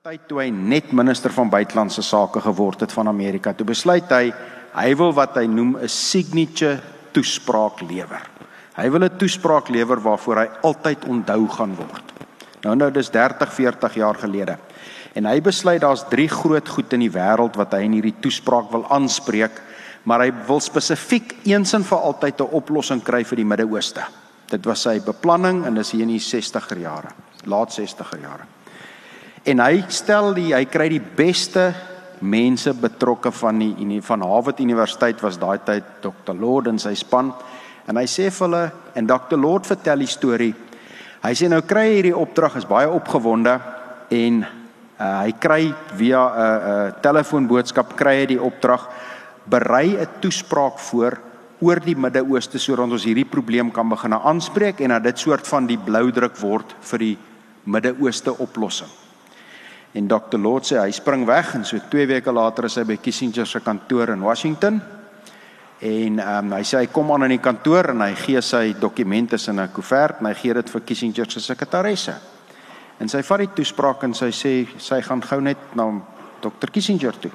tyd toe hy net minister van buitelandse sake geword het van Amerika. Toe besluit hy hy wil wat hy noem 'n signature toespraak lewer. Hy wil 'n toespraak lewer waarvoor hy altyd onthou gaan word. Nou nou dis 30, 40 jaar gelede. En hy besluit daar's drie groot goed in die wêreld wat hy in hierdie toespraak wil aanspreek, maar hy wil spesifiek eens en vir altyd 'n oplossing kry vir die Midde-Ooste. Dit was sy beplanning en dis hier in die 60er jare, laat 60er jare. En hy stel die hy kry die beste mense betrokke van die van Harvard Universiteit was daai tyd Dr. Lord en sy span en hy sê vir hulle en Dr. Lord vertel die storie. Hy sê nou kry hy hierdie opdrag is baie opgewonde en Uh, hy kry via 'n uh, 'n uh, telefoonboodskap kry hy die opdrag berei 'n toespraak voor oor die Midde-Ooste sodat ons hierdie probleem kan begin aanspreek en dat dit soort van die bloudruk word vir die Midde-Ooste oplossing. En Dr. Lord sê hy spring weg en so 2 weke later is hy by Kissinger se kantoor in Washington. En um, hy sê hy kom aan in die kantoor en hy gee sy dokumente in 'n koevert en hy gee dit vir Kissinger se sekretaresse. En sy vat die toespraak en sy sê sy gaan gou net na Dr. Kissinger toe.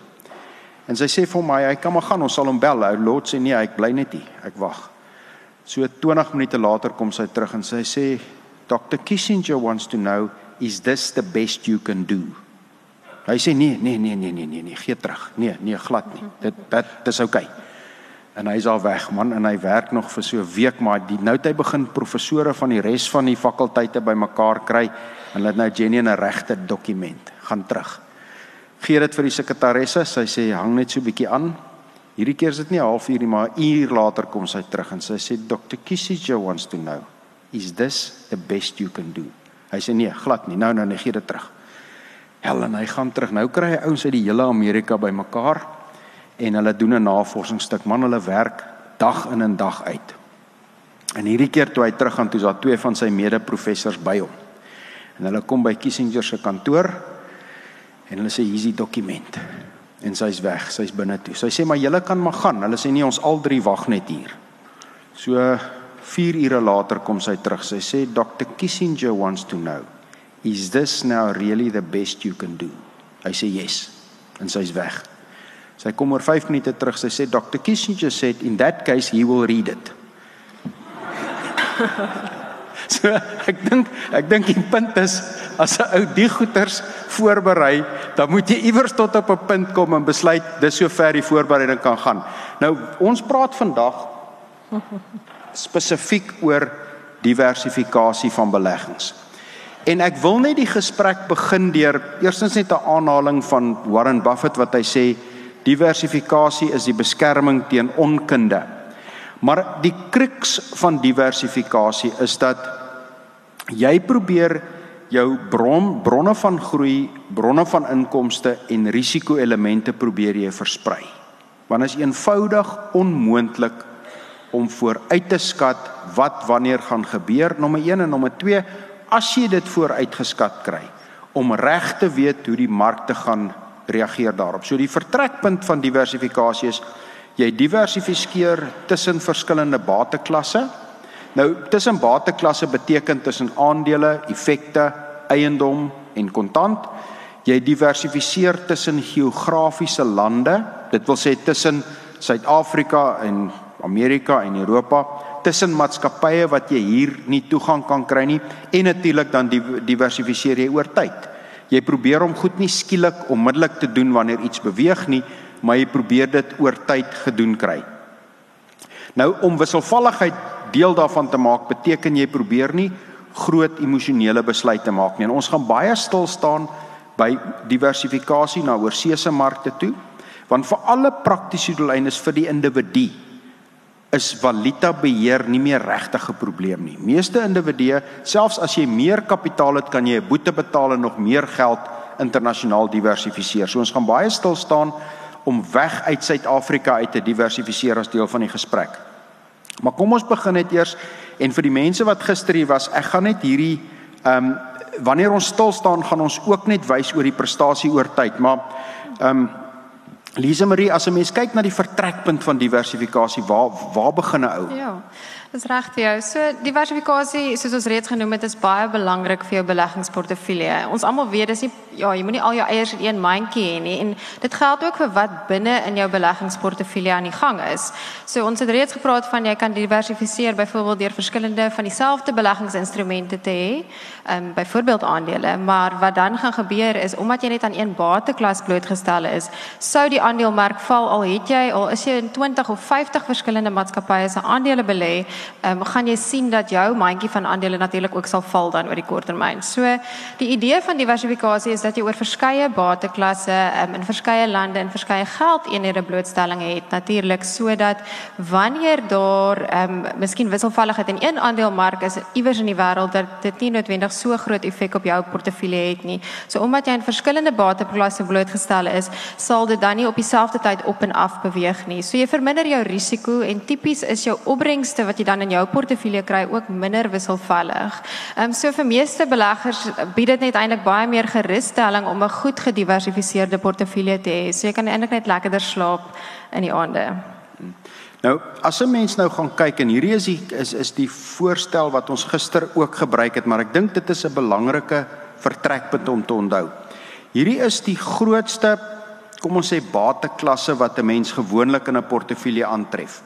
En sy sê vir my hy kan maar gaan, ons sal hom bel. Ou Lot sê nee, ek bly net hier. Ek wag. So 20 minute later kom sy terug en sy sê Dr. Kissinger wants to know is this the best you can do? Hy sê nee, nee, nee, nee, nee, nee, nee, gee terug. Nee, nee, glad nie. Dit dit dis oukei. Okay. En hy's al weg man en hy werk nog vir so 'n week maar die nou het hy begin professore van die res van die fakulteite bymekaar kry Hulle het nou Jenny 'n regte dokument. Gaan terug. Gee dit vir die sekretaresse. Sy sê hang net so 'n bietjie aan. Hierdie keer is dit nie 'n halfuur nie, maar 'n uur later kom sy terug en sy sê Dr. Kissinger wants to know, is this the best you can do? Hy sê nee, glad nie. Nou nou nee, gee dit terug. Helen, hy gaan terug. Nou kry hy ouens uit die hele Amerika bymekaar en hulle doen 'n navorsingsstuk. Man, hulle werk dag in en dag uit. En hierdie keer toe hy teruggaan, toe is daar twee van sy mede-professors by hom. En hulle kom by Kissinger se kantoor en hulle sê hier's die dokument. En sy's weg, sy's binne toe. Sy sê maar julle kan maar gaan. Hulle sê nee, ons al drie wag net hier. So 4 ure later kom sy terug. Sy sê Dr. Kissinger wants to know, is this now really the best you can do? Hy sê yes. En sy's weg. Sy kom oor 5 minute terug. Sy sê Dr. Kissinger said in that case he will read it. So ek dink ek dink die punt is as 'n ou die goeters voorberei, dan moet jy iewers tot op 'n punt kom en besluit dis sover die voorbereiding kan gaan. Nou ons praat vandag spesifiek oor diversifikasie van beleggings. En ek wil net die gesprek begin deur eerstens net 'n aanhaling van Warren Buffett wat hy sê diversifikasie is die beskerming teen onkunde. Maar die kruks van diversifikasie is dat jy probeer jou bron bronne van groei, bronne van inkomste en risiko-elemente probeer jy versprei. Want is eenvoudig onmoontlik om vooruit te skat wat wanneer gaan gebeur. Nommer 1 en nommer 2, as jy dit vooruitgeskat kry om reg te weet hoe die markte gaan reageer daarop. So die vertrekpunt van diversifikasie is jy diversifiseer tussen verskillende bateklasse. Nou tussen bateklasse beteken tussen aandele, effekte, eiendom en kontant. Jy diversifiseer tussen geografiese lande. Dit wil sê tussen Suid-Afrika en Amerika en Europa, tussen maatskappye wat jy hier nie toegang kan kry nie en natuurlik dan diversifiseer jy oor tyd. Jy probeer om goed nie skielik onmiddellik te doen wanneer iets beweeg nie, maar jy probeer dit oor tyd gedoen kry. Nou om wisselvalligheid deel daarvan te maak, beteken jy probeer nie groot emosionele besluite maak nie. En ons gaan baie stil staan by diversifikasie na oorseese markte toe, want vir alle praktiese doeleindes vir die individu is valuta beheer nie meer regtig 'n probleem nie. Meeste individue, selfs as jy meer kapitaal het, kan jy 'n boete betaal en nog meer geld internasionaal diversifiseer. So ons gaan baie stil staan om weg uit Suid-Afrika uit te diversifiseer as deel van die gesprek. Maar kom ons begin net eers en vir die mense wat gister hier was, ek gaan net hierdie ehm um, wanneer ons stil staan, gaan ons ook net wys oor die prestasie oor tyd, maar ehm um, Lise Marie, as 'n mens kyk na die vertrekpunt van diversifikasie, waar waar begin 'n ou? Ja. Dis reg vir jou. So diversifikasie, soos ons reeds genoem het, is baie belangrik vir jou beleggingsportefeulje. Ons almal weet dis nie ja, jy moenie al jou eiers in een mandjie hê nie en dit geld ook vir wat binne in jou beleggingsportefeulje aan die gang is. So ons het reeds gepraat van jy kan diversifiseer byvoorbeeld deur verskillende van dieselfde beleggingsinstrumente te hê, ehm um, byvoorbeeld aandele, maar wat dan gaan gebeur is omdat jy net aan een bateklas blootgestel is, sou die aandelemark val al het jy al is jy in 20 of 50 verskillende maatskappye se aandele belê, ehm um, gaan jy sien dat jou mandjie van aandele natuurlik ook sal val dan oor die kort termyn. So die idee van diversifikasie is dat jy oor verskeie bateklasse um, in verskeie lande en verskeie geldeenhede blootstelling het natuurlik sodat wanneer daar ehm um, miskien wisselvalligheid in een aandelemark is iewers in die wêreld dat dit nie noodwendig so groot effek op jou portefeulje het nie. So omdat jy in verskillende bateklasse blootgestel is, sal dit dan nie op dieselfde tyd op en af beweeg nie. So jy verminder jou risiko en tipies is jou opbrengste wat jy dan in jou portefeulje kry ook minder wisselvallig. Ehm um, so vir meeste beleggers bied dit net eintlik baie meer gerusstelling om 'n goed gediversifiseerde portefeulje te hê. So jy kan eintlik net lekkerder slaap in die aande. Nou, as 'n mens nou gaan kyk en hierdie is die is is die voorstel wat ons gister ook gebruik het, maar ek dink dit is 'n belangrike vertrekpunt om te onthou. Hierdie is die grootste kom ons sê bateklasse wat 'n mens gewoonlik in 'n portefeulje aantref.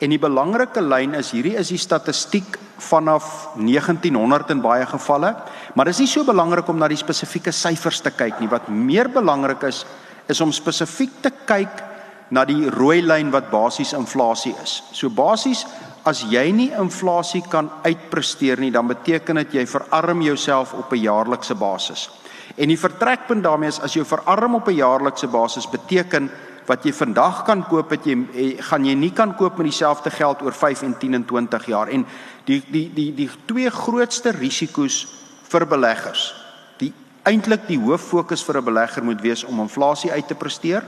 En die belangrike lyn is hierdie is die statistiek vanaf 1900 in baie gevalle, maar dit is nie so belangrik om na die spesifieke syfers te kyk nie. Wat meer belangrik is, is om spesifiek te kyk na die rooi lyn wat basies inflasie is. So basies as jy nie inflasie kan uitpresteer nie, dan beteken dit jy verarm jouself op 'n jaarlikse basis. En die vertrekpunt daarmee is as jy verarm op 'n jaarlikse basis beteken wat jy vandag kan koop het jy eh, gaan jy nie kan koop met dieselfde geld oor 5 en 10 en 20 jaar. En die die die die twee grootste risiko's vir beleggers die eintlik die hoof fokus vir 'n belegger moet wees om inflasie uit te presteer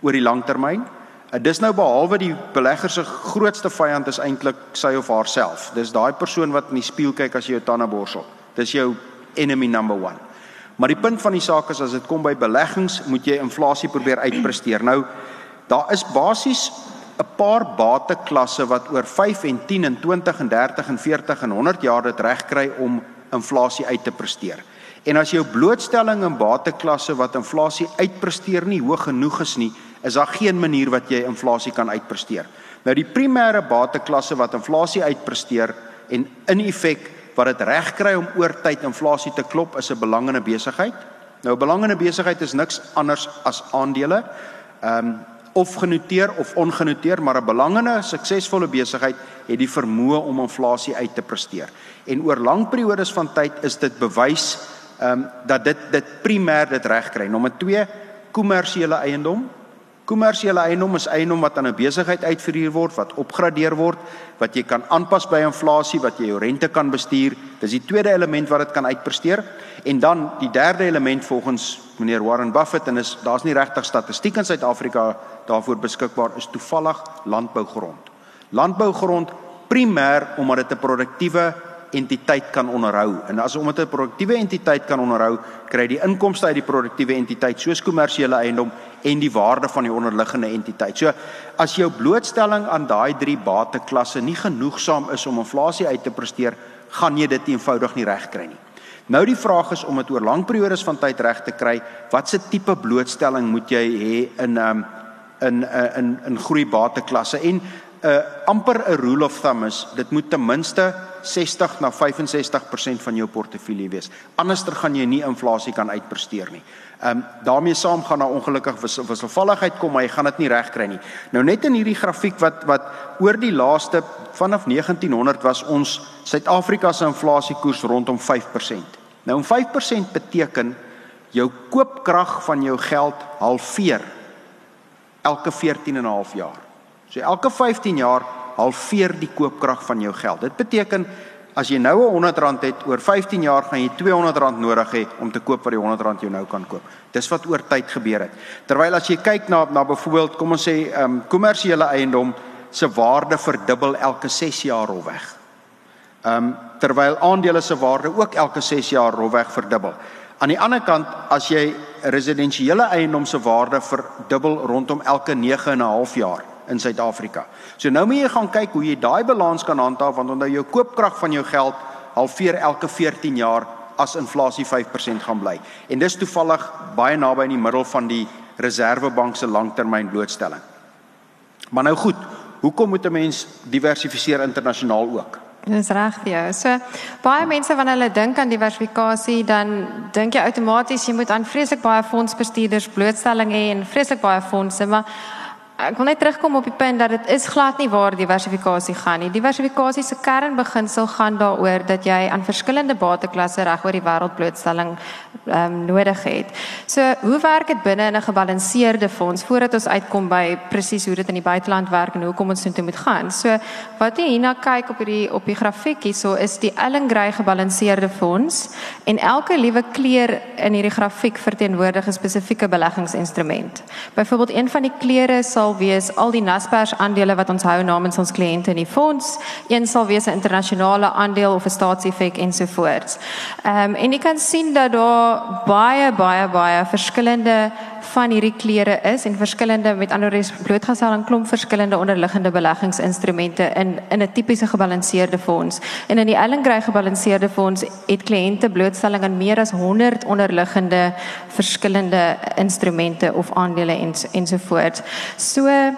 oor die langtermyn eh, dis nou behalwe die belegger se grootste vyand is eintlik sy of haarself. Dis daai persoon wat in die spieël kyk as jy jou tande borsel dis jou enemy number 1 Maar die punt van die saak is as dit kom by beleggings, moet jy inflasie probeer uitpresteer. Nou daar is basies 'n paar bateklasse wat oor 5 en 10 en 20 en 30 en 40 en 100 jaar dit reg kry om inflasie uit te presteer. En as jou blootstelling in bateklasse wat inflasie uitpresteer nie hoog genoeg is nie, is daar geen manier wat jy inflasie kan uitpresteer. Nou die primêre bateklasse wat inflasie uitpresteer en in effek wat dit reg kry om oor tyd inflasie te klop is 'n belangende besigheid. Nou 'n belangende besigheid is niks anders as aandele. Ehm um, of genoteer of ongenoteer, maar 'n belangende suksesvolle besigheid het die vermoë om inflasie uit te presteer. En oor lang periodes van tyd is dit bewys ehm um, dat dit dit primêr dit reg kry. Nommer 2, kommersiële eiendom. Kommersiële eiendom is eiendom wat aan 'n besigheid uitverhuur word, wat opgradeer word, wat jy kan aanpas by inflasie, wat jy jou rente kan bestuur. Dis die tweede element wat dit kan uitpresteer. En dan die derde element volgens meneer Warren Buffett en is daar's nie regtig statistiek in Suid-Afrika daarvoor beskikbaar is toevallig landbougrond. Landbougrond primêr omdat dit 'n produktiewe entiteit kan onderhou. En as omdat 'n produktiewe entiteit kan onderhou, kry die inkomste uit die produktiewe entiteit soos kommersiële eiendom en die waarde van die onderliggende entiteit. So as jou blootstelling aan daai drie bateklasse nie genoegsaam is om inflasie uit te presteer, gaan jy dit eenvoudig nie reg kry nie. Nou die vraag is om dit oor lang periodes van tyd reg te kry, watse tipe blootstelling moet jy hê in um, in in in in groei bateklasse en 'n uh, amper 'n rule of thumb is dit moet ten minste 60 na 65% van jou portefeulje wees. Anderster gaan jy nie inflasie kan uitpresteer nie. Ehm um, daarmee saam gaan daar ongelukkig wisselvalligheid kom, maar jy gaan dit nie regkry nie. Nou net in hierdie grafiek wat wat oor die laaste vanaf 1900 was ons Suid-Afrika se inflasiekoers rondom 5%. Nou om 5% beteken jou koopkrag van jou geld halveer elke 14 en 'n half jaar. So elke 15 jaar halveer die koopkrag van jou geld. Dit beteken as jy nou 'n 100 rand het, oor 15 jaar gaan jy 200 rand nodig hê om te koop wat die 100 rand jou nou kan koop. Dis wat oor tyd gebeur het. Terwyl as jy kyk na na byvoorbeeld, kom ons sê, ehm um, kommersiële eiendom se waarde verdubbel elke 6 jaar rofweg. Ehm um, terwyl aandele se waarde ook elke 6 jaar rofweg verdubbel. Aan die ander kant, as jy residensiële eiendom se waarde verdubbel rondom elke 9 en 'n half jaar in Suid-Afrika. So nou moet jy gaan kyk hoe jy daai balans kan handhaaf want onthou jou koopkrag van jou geld halveer elke 14 jaar as inflasie 5% gaan bly. En dis toevallig baie naby in die middel van die Reserwebank se langtermyn blootstelling. Maar nou goed, hoekom moet 'n mens diversifiseer internasionaal ook? Dis reg vir jou. So baie mense wanneer hulle dink aan diversifikasie, dan dink jy outomaties jy moet aan vreeslik baie fondsbestuurders blootstelling hê en vreeslik baie fondse, maar ek wil net terugkom op die punt dat dit is glad nie waar diversifikasie gaan nie. Diversifikasie se kernbeginsel gaan daaroor dat jy aan verskillende bateklasse reg oor die wêreld blootstelling ehm um, nodig het. So, hoe werk dit binne in 'n gebalanseerde fonds voordat ons uitkom by presies hoe dit in die buiteland werk en hoekom ons intoe moet gaan? So, wat jy hierna kyk op hierdie op die grafiek hierso is die Ellen Gray gebalanseerde fonds en elke liewe kleur in hierdie grafiek verteenwoordig 'n spesifieke beleggingsinstrument. Byvoorbeeld een van die kleure sal sal wees al die Naspers aandele wat ons hou namens ons kliënte in die fonds. Een sal wees 'n internasionale aandeel of 'n staatseffek ensovoorts. Ehm um, en jy kan sien dat daar baie baie baie verskillende van hierdie kleure is en verskillende met ander woorde blootgestel aan klomp verskillende onderliggende beleggingsinstrumente in in 'n tipiese gebalanseerde fonds. En in die Ellen Gray gebalanseerde fonds het kliënte blootstelling aan meer as 100 onderliggende verskillende instrumente of aandele en ensovoorts. So ehm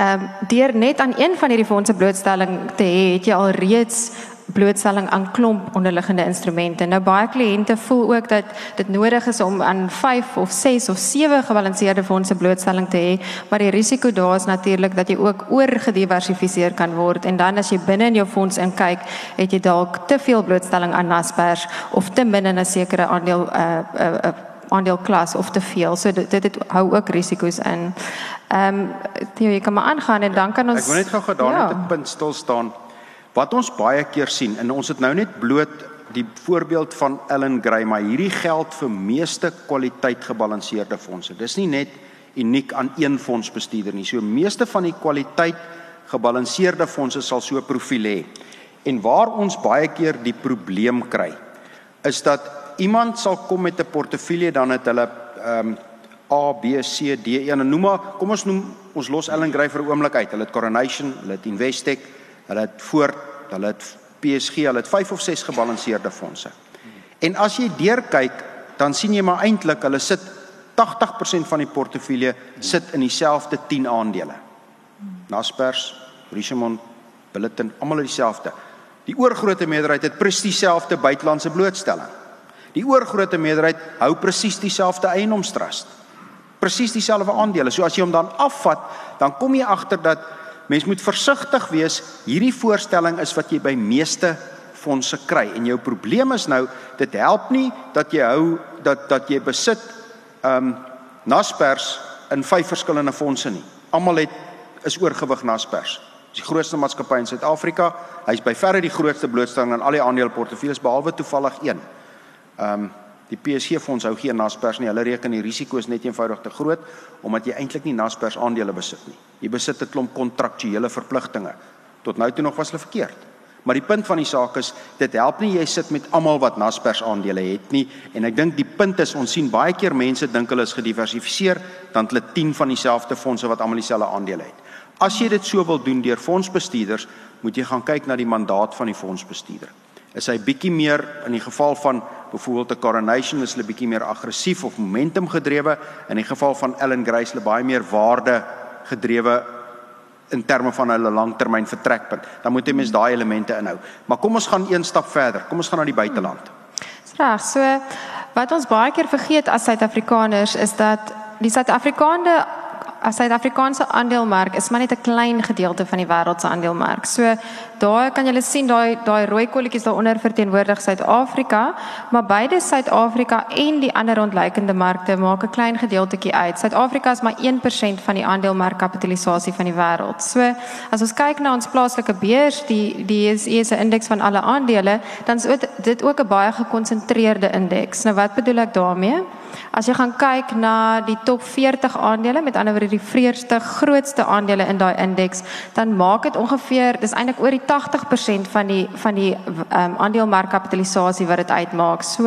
um, deur net aan een van hierdie fondse blootstelling te hê, het jy al reeds blootstelling aan klomp onderliggende instrumente. Nou baie kliënte voel ook dat dit nodig is om aan 5 of 6 of 7 gebalanseerde fondse blootstelling te hê, maar die risiko daar is natuurlik dat jy ook oorgediversifiseer kan word en dan as jy binne in jou fonds inkyk, het jy dalk te veel blootstelling aan Naspers of te min in 'n sekere aandeel 'n uh, 'n uh, uh, aandeelklas of te veel. So dit dit, dit hou ook risiko's in. Ehm um, jy kan maar aangaan en dan kan ons Ek wil net gou gedaan ja. net 'n punt stil staan. Wat ons baie keer sien en ons het nou net bloot die voorbeeld van Ellen Gray, maar hierdie geld vir meeste kwaliteit gebalanseerde fondse. Dis nie net uniek aan een fondsbestuurder nie. So meeste van die kwaliteit gebalanseerde fondse sal so 'n profiel hê. En waar ons baie keer die probleem kry, is dat iemand sal kom met 'n portefeulje dan het hulle ehm um, A, B, C, D, E en noem maar, kom ons noem ons los Ellen Gray vir 'n oomblik uit. Hulle het Coronation, hulle het Investec, Hulle het voor, hulle het PSG, hulle het 5 of 6 gebalanseerde fondse. En as jy deur kyk, dan sien jy maar eintlik hulle sit 80% van die portefeulje sit in dieselfde 10 aandele. Naspers, Richemont, Billiton, almal dieselfde. Die oorgrootste meerderheid het presies dieselfde buitelandse blootstelling. Die oorgrootste meerderheid hou presies dieselfde eienoomstrust. Presies dieselfde aandele. So as jy hom dan afvat, dan kom jy agter dat Mens moet versigtig wees. Hierdie voorstelling is wat jy by meeste fondse kry en jou probleem is nou dit help nie dat jy hou dat dat jy besit um Naspers in vyf verskillende fondse nie. Almal het is oorgewig Naspers. Dis die grootste maatskappy in Suid-Afrika. Hy's by verre die grootste blootstelling aan al die aandeleportefeuilles behalwe toevallig een. Um Die PSG fonds hou geen Naspers nie. Hulle reken die risiko is net eenvoudig te groot omdat jy eintlik nie Naspers aandele besit nie. Jy besit 'n klomp kontraktuele verpligtinge. Tot nou toe nog was hulle verkeerd. Maar die punt van die saak is dit help nie jy sit met almal wat Naspers aandele het nie en ek dink die punt is ons sien baie keer mense dink hulle is gediversifiseer dan hulle 10 van dieselfde fondse wat almal dieselfde aandele het. As jy dit so wil doen deur fondsbestuurders, moet jy gaan kyk na die mandaat van die fondsbestuurder. Is hy bietjie meer in die geval van byvoorbeeld 'n coronation is hulle bietjie meer aggressief of momentum gedrewe. In die geval van Ellen Grace hulle baie meer waarde gedrewe in terme van hulle langtermyn vertrekpunt. Dan moet jy mens daai elemente inhou. Maar kom ons gaan een stap verder. Kom ons gaan na die buiteland. Reg. So wat ons baie keer vergeet as Suid-Afrikaners is dat die Suid-Afrikaanse as Suid-Afrikaanse aandelemark is maar net 'n klein gedeelte van die wêreld se aandelemark. So daar kan julle sien daai daai rooi kolletjies daaronder verteenwoordig Suid-Afrika, maar beide Suid-Afrika en die ander ontleikende markte maak 'n klein gedeeltjie uit. Suid-Afrika is maar 1% van die aandelemarkkapitalisasie van die wêreld. So as ons kyk na ons plaaslike beurs, die die is 'n indeks van alle aandele, dan is dit ook 'n baie gekonsentreerde indeks. Nou wat bedoel ek daarmee? As jy gaan kyk na die top 40 aandele, met ander woorde die vreerste grootste aandele in daai indeks, dan maak dit ongeveer dis eintlik oor die 80% van die van die um, aandelemarkkapitalisasie wat dit uitmaak. So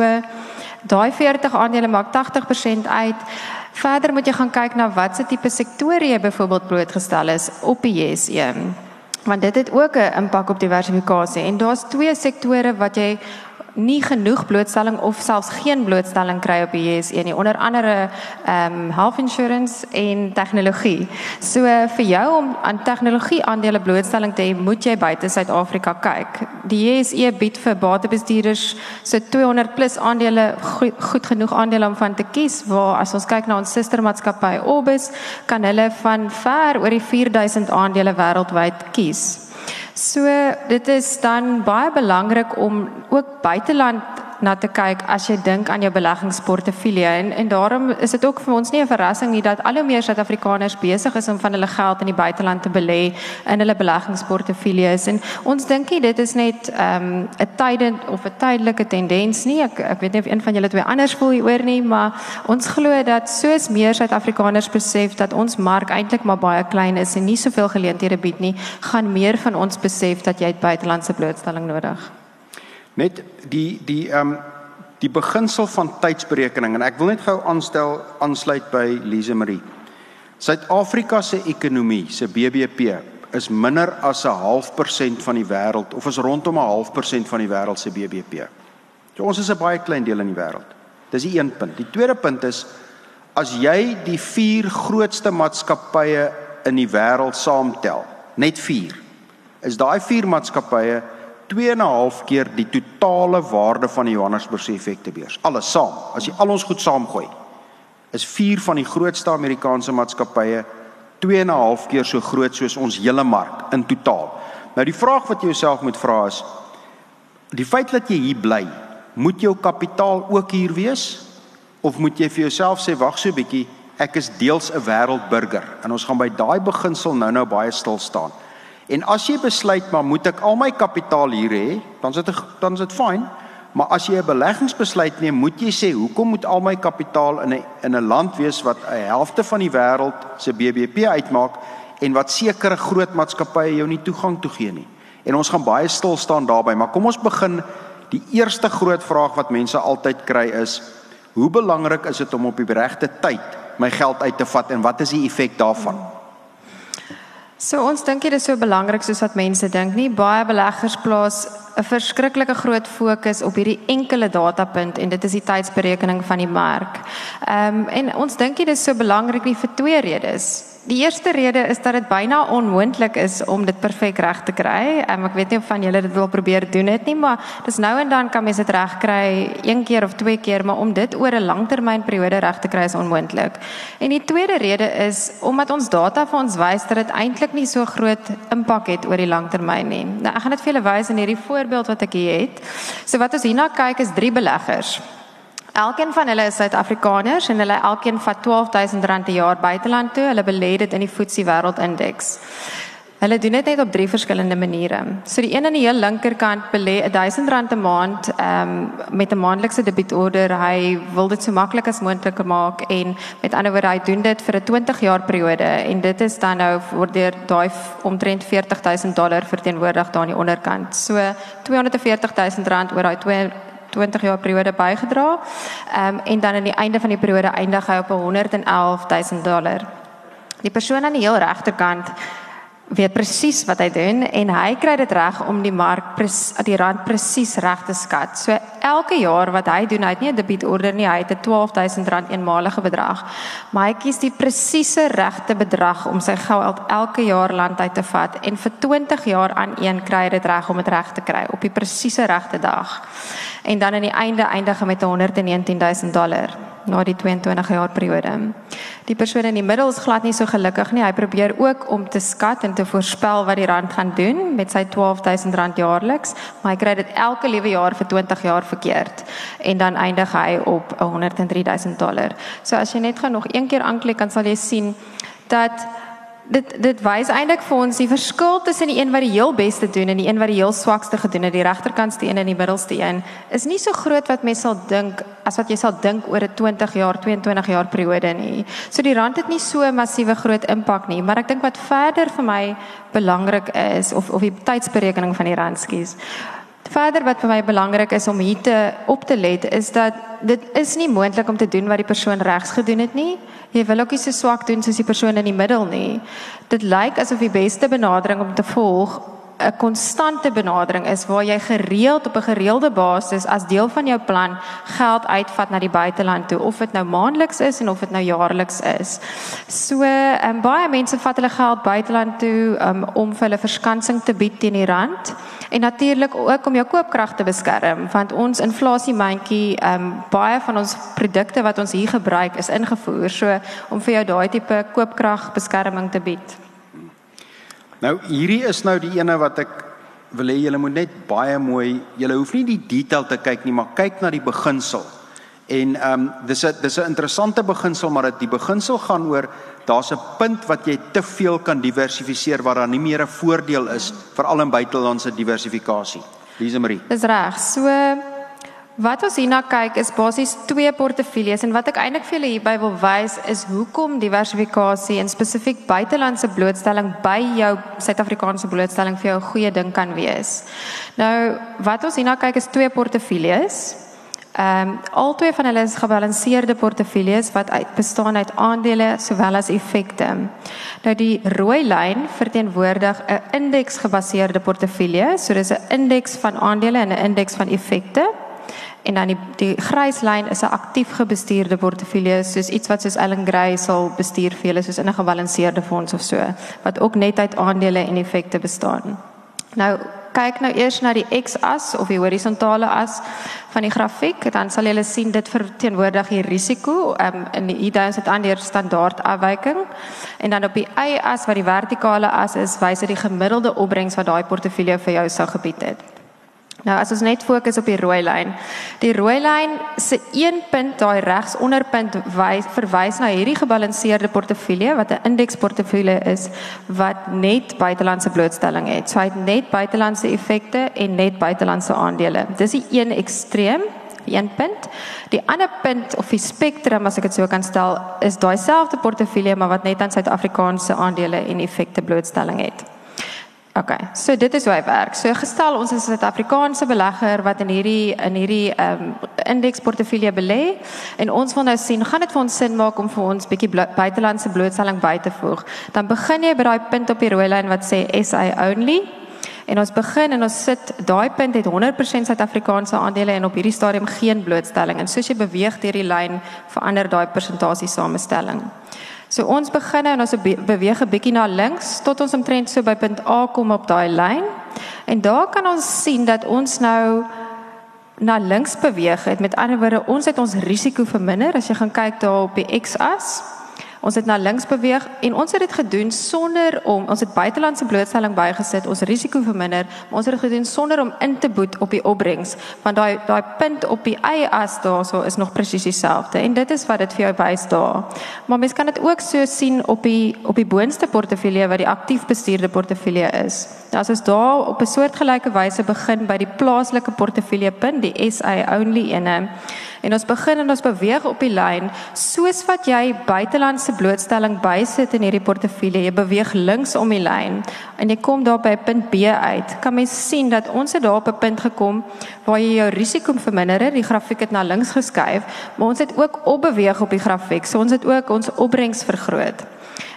daai 40 aandele maak 80% uit. Verder moet jy gaan kyk na watse tipe sektore jy byvoorbeeld blootgestel is op die JSE. Want dit het ook 'n impak op diversifikasie en daar's twee sektore wat jy nie genoeg blootstelling of selfs geen blootstelling kry op die JSE nie onder andere ehm um, health insurance en tegnologie. So uh, vir jou om aan tegnologie aandele blootstelling te hê, moet jy buite Suid-Afrika kyk. Die JSE bied vir batebestuurders so 200 plus aandele goed, goed genoeg aandele om van te kies waar as ons kyk na ons sustermaatskappy Orbis kan hulle van ver oor die 4000 aandele wêreldwyd kies. So dit is dan baie belangrik om ook buiteland na te kyk as jy dink aan jou beleggingsportefeulje. En en daarom is dit ook vir ons nie 'n verrassing nie dat al hoe meer Suid-Afrikaners besig is om van hulle geld in die buiteland te belê in hulle beleggingsportefeuljes en ons dink nie dit is net ehm, 'n um, tydend of 'n tydelike tendens nie. Ek ek weet nie of een van julle twee anders voel hieroor nie maar ons glo dat soos meer Suid-Afrikaners besef dat ons mark eintlik maar baie klein is en nie soveel geleenthede bied nie gaan meer van ons besef dat jy buitelandse blootstelling nodig het Net die die ehm um, die beginsel van tydsberekening en ek wil net gou aanstel aansluit by Lise Marie. Suid-Afrika se ekonomie, se BBP is minder as 'n half persent van die wêreld of is rondom 'n half persent van die wêreld se BBP. So ons is 'n baie klein deel in die wêreld. Dis die een punt. Die tweede punt is as jy die vier grootste maatskappye in die wêreld saamtel, net 4, is daai vier maatskappye 2 en 'n half keer die totale waarde van die Johannesburgse effektebeurs. Alles saam. As jy al ons goed saamgooi, is 4 van die grootste Amerikaanse maatskappye 2 en 'n half keer so groot soos ons hele mark in totaal. Nou die vraag wat jy jouself moet vra is die feit dat jy hier bly, moet jou kapitaal ook hier wees of moet jy vir jouself sê wag so 'n bietjie, ek is deels 'n wêreldburger en ons gaan by daai beginsel nou-nou baie stil staan. En as jy besluit maar moet ek al my kapitaal hier hê, dan is dit dan is dit fyn. Maar as jy 'n beleggingsbesluit neem, moet jy sê hoekom moet al my kapitaal in 'n in 'n land wees wat 'n helfte van die wêreld se BBP uitmaak en wat sekere groot maatskappye jou nie toegang toe gee nie. En ons gaan baie stil staan daarbey, maar kom ons begin die eerste groot vraag wat mense altyd kry is: Hoe belangrik is dit om op die regte tyd my geld uit te vat en wat is die effek daarvan? So ons dink dit is so belangrik soos wat mense dink nie. Baie beleggers plaas 'n verskriklike groot fokus op hierdie enkele datapunt en dit is die tydsberekening van die mark. Ehm um, en ons dink dit is so belangrik nie vir twee redes. Die eerste rede is dat dit byna onmoontlik is om dit perfek reg te kry. Um, ek weet nie of van julle dit wil probeer doen dit nie, maar dis nou en dan kan mens dit reg kry een keer of twee keer, maar om dit oor 'n langtermynperiode reg te kry is onmoontlik. En die tweede rede is omdat ons data vir ons wys dat dit eintlik nie so groot impak het oor die langtermyn nie. Nou ek gaan dit vir julle wys in hierdie voorbeeld wat ek hier het. So wat ons hierna kyk is drie beleggers. Elkeen van hulle is Suid-Afrikaners en hulle elkeen vat R12000 'n jaar buiteland toe. Hulle belê dit in die FTSE Wêreldindeks. Hulle doen dit net op drie verskillende maniere. So die een aan die heel linkerkant belê R1000 'n maand um, met 'n maandelikse debietorder. Hy wil dit so maklik as moontlik maak en met ander woorde hy doen dit vir 'n 20 jaar periode en dit is dan nou word deur daai omtrent 40000 dollar verteenwoordig daar aan die onderkant. So R240000 oor daai 20 jaar periode bygedra. Ehm um, en dan aan die einde van die periode eindig hy op 111000 dollar. Die persoon aan die heel regterkant weet presies wat hy doen en hy kry dit reg om die mark die rand presies reg te skat. So elke jaar wat hy doen, hy het nie 'n debietorder nie, hy het 'n R12000 eenmalige bedrag. Maar hy kies die presiese regte bedrag om sy geld elke jaar land uit te vat en vir 20 jaar aan een kry hy dit reg om dit reg te kry op die presiese regte dag en dan aan die einde eindig met 119000 dollar na die 22 jaar periode. Die persoon in die middel is glad nie so gelukkig nie. Hy probeer ook om te skat en te voorspel wat die rand gaan doen met sy 12000 rand jaarliks, maar hy kry dit elke liewe jaar vir 20 jaar verkeerd en dan eindig hy op 103000 dollar. So as jy net gou nog een keer aanklik, dan sal jy sien dat dit dit wys eintlik vir ons die verskil tussen die een wat die heel beste doen en die een wat die heel swakste gedoen het. Die regterkantste een en die middelste een is nie so groot wat mense sal dink as wat jy sal dink oor 'n 20 jaar, 22 jaar periode nie. So die rand het nie so 'n massiewe groot impak nie, maar ek dink wat verder vir my belangrik is of of die tydsberekening van die rand skies. Verder wat vir my belangrik is om hier te op te let is dat dit is nie moontlik om te doen wat die persoon regs gedoen het nie. Jy wil ook nie so swak doen soos die persoon in die middel nie. Dit lyk asof die beste benadering om te volg 'n konstante benadering is waar jy gereeld op 'n gereelde basis as deel van jou plan geld uitvat na die buiteland toe of dit nou maandeliks is en of dit nou jaarliks is. So, ehm um, baie mense vat hulle geld buiteland toe um, om vir hulle verskansing te bied teen die rand en natuurlik ook om jou koopkrag te beskerm want ons inflasiemandjie ehm um, baie van ons produkte wat ons hier gebruik is ingevoer. So om vir jou daai tipe koopkragbeskerming te bied. Nou hierdie is nou die ene wat ek wil hê julle moet net baie mooi, julle hoef nie die detail te kyk nie, maar kyk na die beginsel. En ehm um, dis 'n dis 'n interessante beginsel, maar dit die beginsel gaan oor daar's 'n punt wat jy te veel kan diversifiseer waar daar nie meer 'n voordeel is veral in buitelandse diversifikasie. Lise Marie. Dis reg. So Wat ons hierna kyk is basies twee portefeuilles en wat ek eintlik vir julle hierby wil wys is hoekom diversifikasie en spesifiek buitelandse blootstelling by jou Suid-Afrikaanse blootstelling vir jou 'n goeie ding kan wees. Nou, wat ons hierna kyk is twee portefeuilles. Ehm um, albei van hulle is gebalanseerde portefeuilles wat uit bestaan uit aandele sowel as effekte. Nou die rooi lyn verteenwoordig 'n indeksgebaseerde portefeulje, so dis 'n indeks van aandele en 'n indeks van effekte. En dan die die grys lyn is 'n aktief gebestuurde portefeulje, soos iets wat soos Ellen Gray sal bestuur vir julle soos in 'n gebalanseerde fonds of so, wat ook net uit aandele en effekte bestaan. Nou kyk nou eers na die X-as of die horisontale as van die grafiek, dan sal julle sien dit verteenwoordig die risiko, um, in die hier sit aan die standaard afwyking en dan op die Y-as wat die vertikale as is, wys dit die gemiddelde opbrengs wat daai portefeulje vir jou sou gebied het. Nou as ons net fokus op die rooi lyn. Die rooi lyn se een punt daai regs onderpunt wys verwys na hierdie gebalanseerde portefeulje wat 'n indeksportefeulje is wat net buitelandse blootstelling het. So hy het net buitelandse effekte en net buitelandse aandele. Dis die een ekstreem een punt. Die ander punt of die spektrum as ek dit so kan stel is daai selfde portefeulje maar wat net aan Suid-Afrikaanse aandele en effekte blootstelling het. OK. So dit is hoe hy werk. So gestel ons is 'n Suid-Afrikaanse belegger wat in hierdie in hierdie ehm um, indeksportefeulje belê en ons wil nou sien gaan dit vir ons sin maak om vir ons bietjie buitelandse blootstelling by te voeg. Dan begin jy by daai punt op die rooi lyn wat sê SA only. En ons begin en ons sit daai punt het 100% Suid-Afrikaanse aandele en op hierdie stadium geen blootstelling. En soos jy beweeg deur die lyn verander daai persentasie samestelling. So ons begin en ons beweeg 'n bietjie na links tot ons omtrent so by punt A kom op daai lyn. En daar kan ons sien dat ons nou na links beweeg het. Met ander woorde, ons het ons risiko verminder as jy gaan kyk daar op die X-as. Ons het na links beweeg en ons het dit gedoen sonder om ons het buitelandse blootstelling bygesit, ons risiko verminder, maar ons het dit gedoen sonder om in te boet op die opbrengs, want daai daai punt op die y-as daarso is nog presies dieselfde en dit is wat dit vir jou wys daar. Maar mens kan dit ook so sien op die op die boonste portefeulje wat die aktief bestuurde portefeulje is. As ons daar op 'n soortgelyke wyse begin by die plaaslike portefeulje punt, die SA only ene En ons begin en ons beweeg op die lyn soos wat jy buitelandse blootstelling bysit in hierdie portefeulje. Jy beweeg links om die lyn en jy kom daar by punt B uit. Kan mens sien dat ons het daar op 'n punt gekom waar jy jou risiko verminder het. Die grafiek het na links geskuif, maar ons het ook opbeweeg op die grafiek. So ons het ook ons opbrengs vergroot.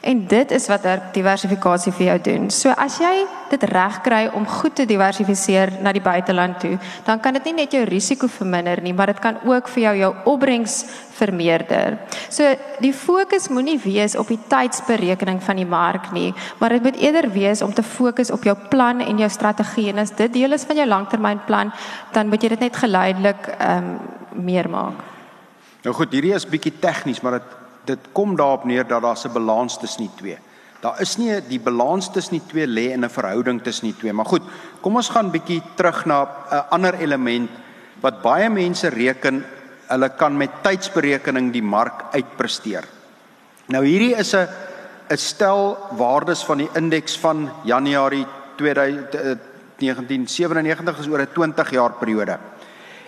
En dit is wat diversifikasie vir jou doen. So as jy dit reg kry om goed te diversifiseer na die buiteland toe, dan kan dit nie net jou risiko verminder nie, maar dit kan ook vir jou jou opbrengs vermeerder. So die fokus moenie wees op die tydsberekening van die mark nie, maar dit moet eerder wees om te fokus op jou plan en jou strategie en as dit deel is van jou langtermynplan, dan moet jy dit net geleidelik ehm um, meer maak. Nou goed, hierdie is bietjie tegnies, maar dit dit kom daarop neer dat daar 'n balans tussen die twee. Daar is nie die balans tussen die twee lê in 'n verhouding tussen die twee, maar goed, kom ons gaan bietjie terug na 'n ander element wat baie mense reken, hulle kan met tydsberekening die mark uitpresteer. Nou hierdie is 'n 'n stel waardes van die indeks van Januarie 1997 is oor 'n 20 jaar periode.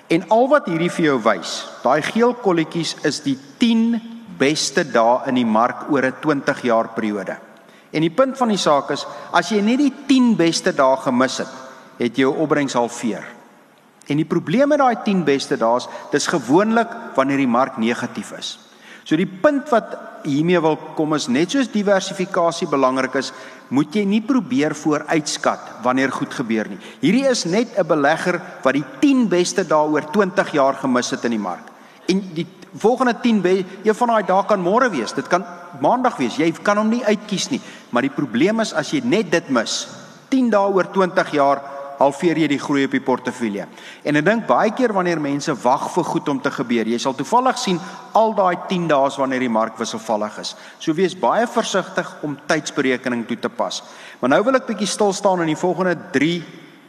En al wat hierdie vir jou wys, daai geel kolletjies is die 10 beste dae in die mark oor 'n 20 jaar periode. En die punt van die saak is, as jy net die 10 beste dae gemis het, het jy jou opbrengs halveer. En die probleem met daai 10 beste dae is, dis gewoonlik wanneer die mark negatief is. So die punt wat hiermee wil kom is net soos diversifikasie belangrik is, moet jy nie probeer vooruitskat wanneer goed gebeur nie. Hierdie is net 'n belegger wat die 10 beste daaroor 20 jaar gemis het in die mark. En die volgende 10 be, een van daai dae kan môre wees. Dit kan maandag wees. Jy kan hom nie uitkies nie. Maar die probleem is as jy net dit mis, 10 dae oor 20 jaar halveer jy die groei op die portefeulje. En ek dink baie keer wanneer mense wag vir goed om te gebeur, jy sal toevallig sien al daai 10 dae wanneer die mark wisselvallig is. So wees baie versigtig om tydsberekening toe te pas. Maar nou wil ek bietjie stil staan in die volgende 3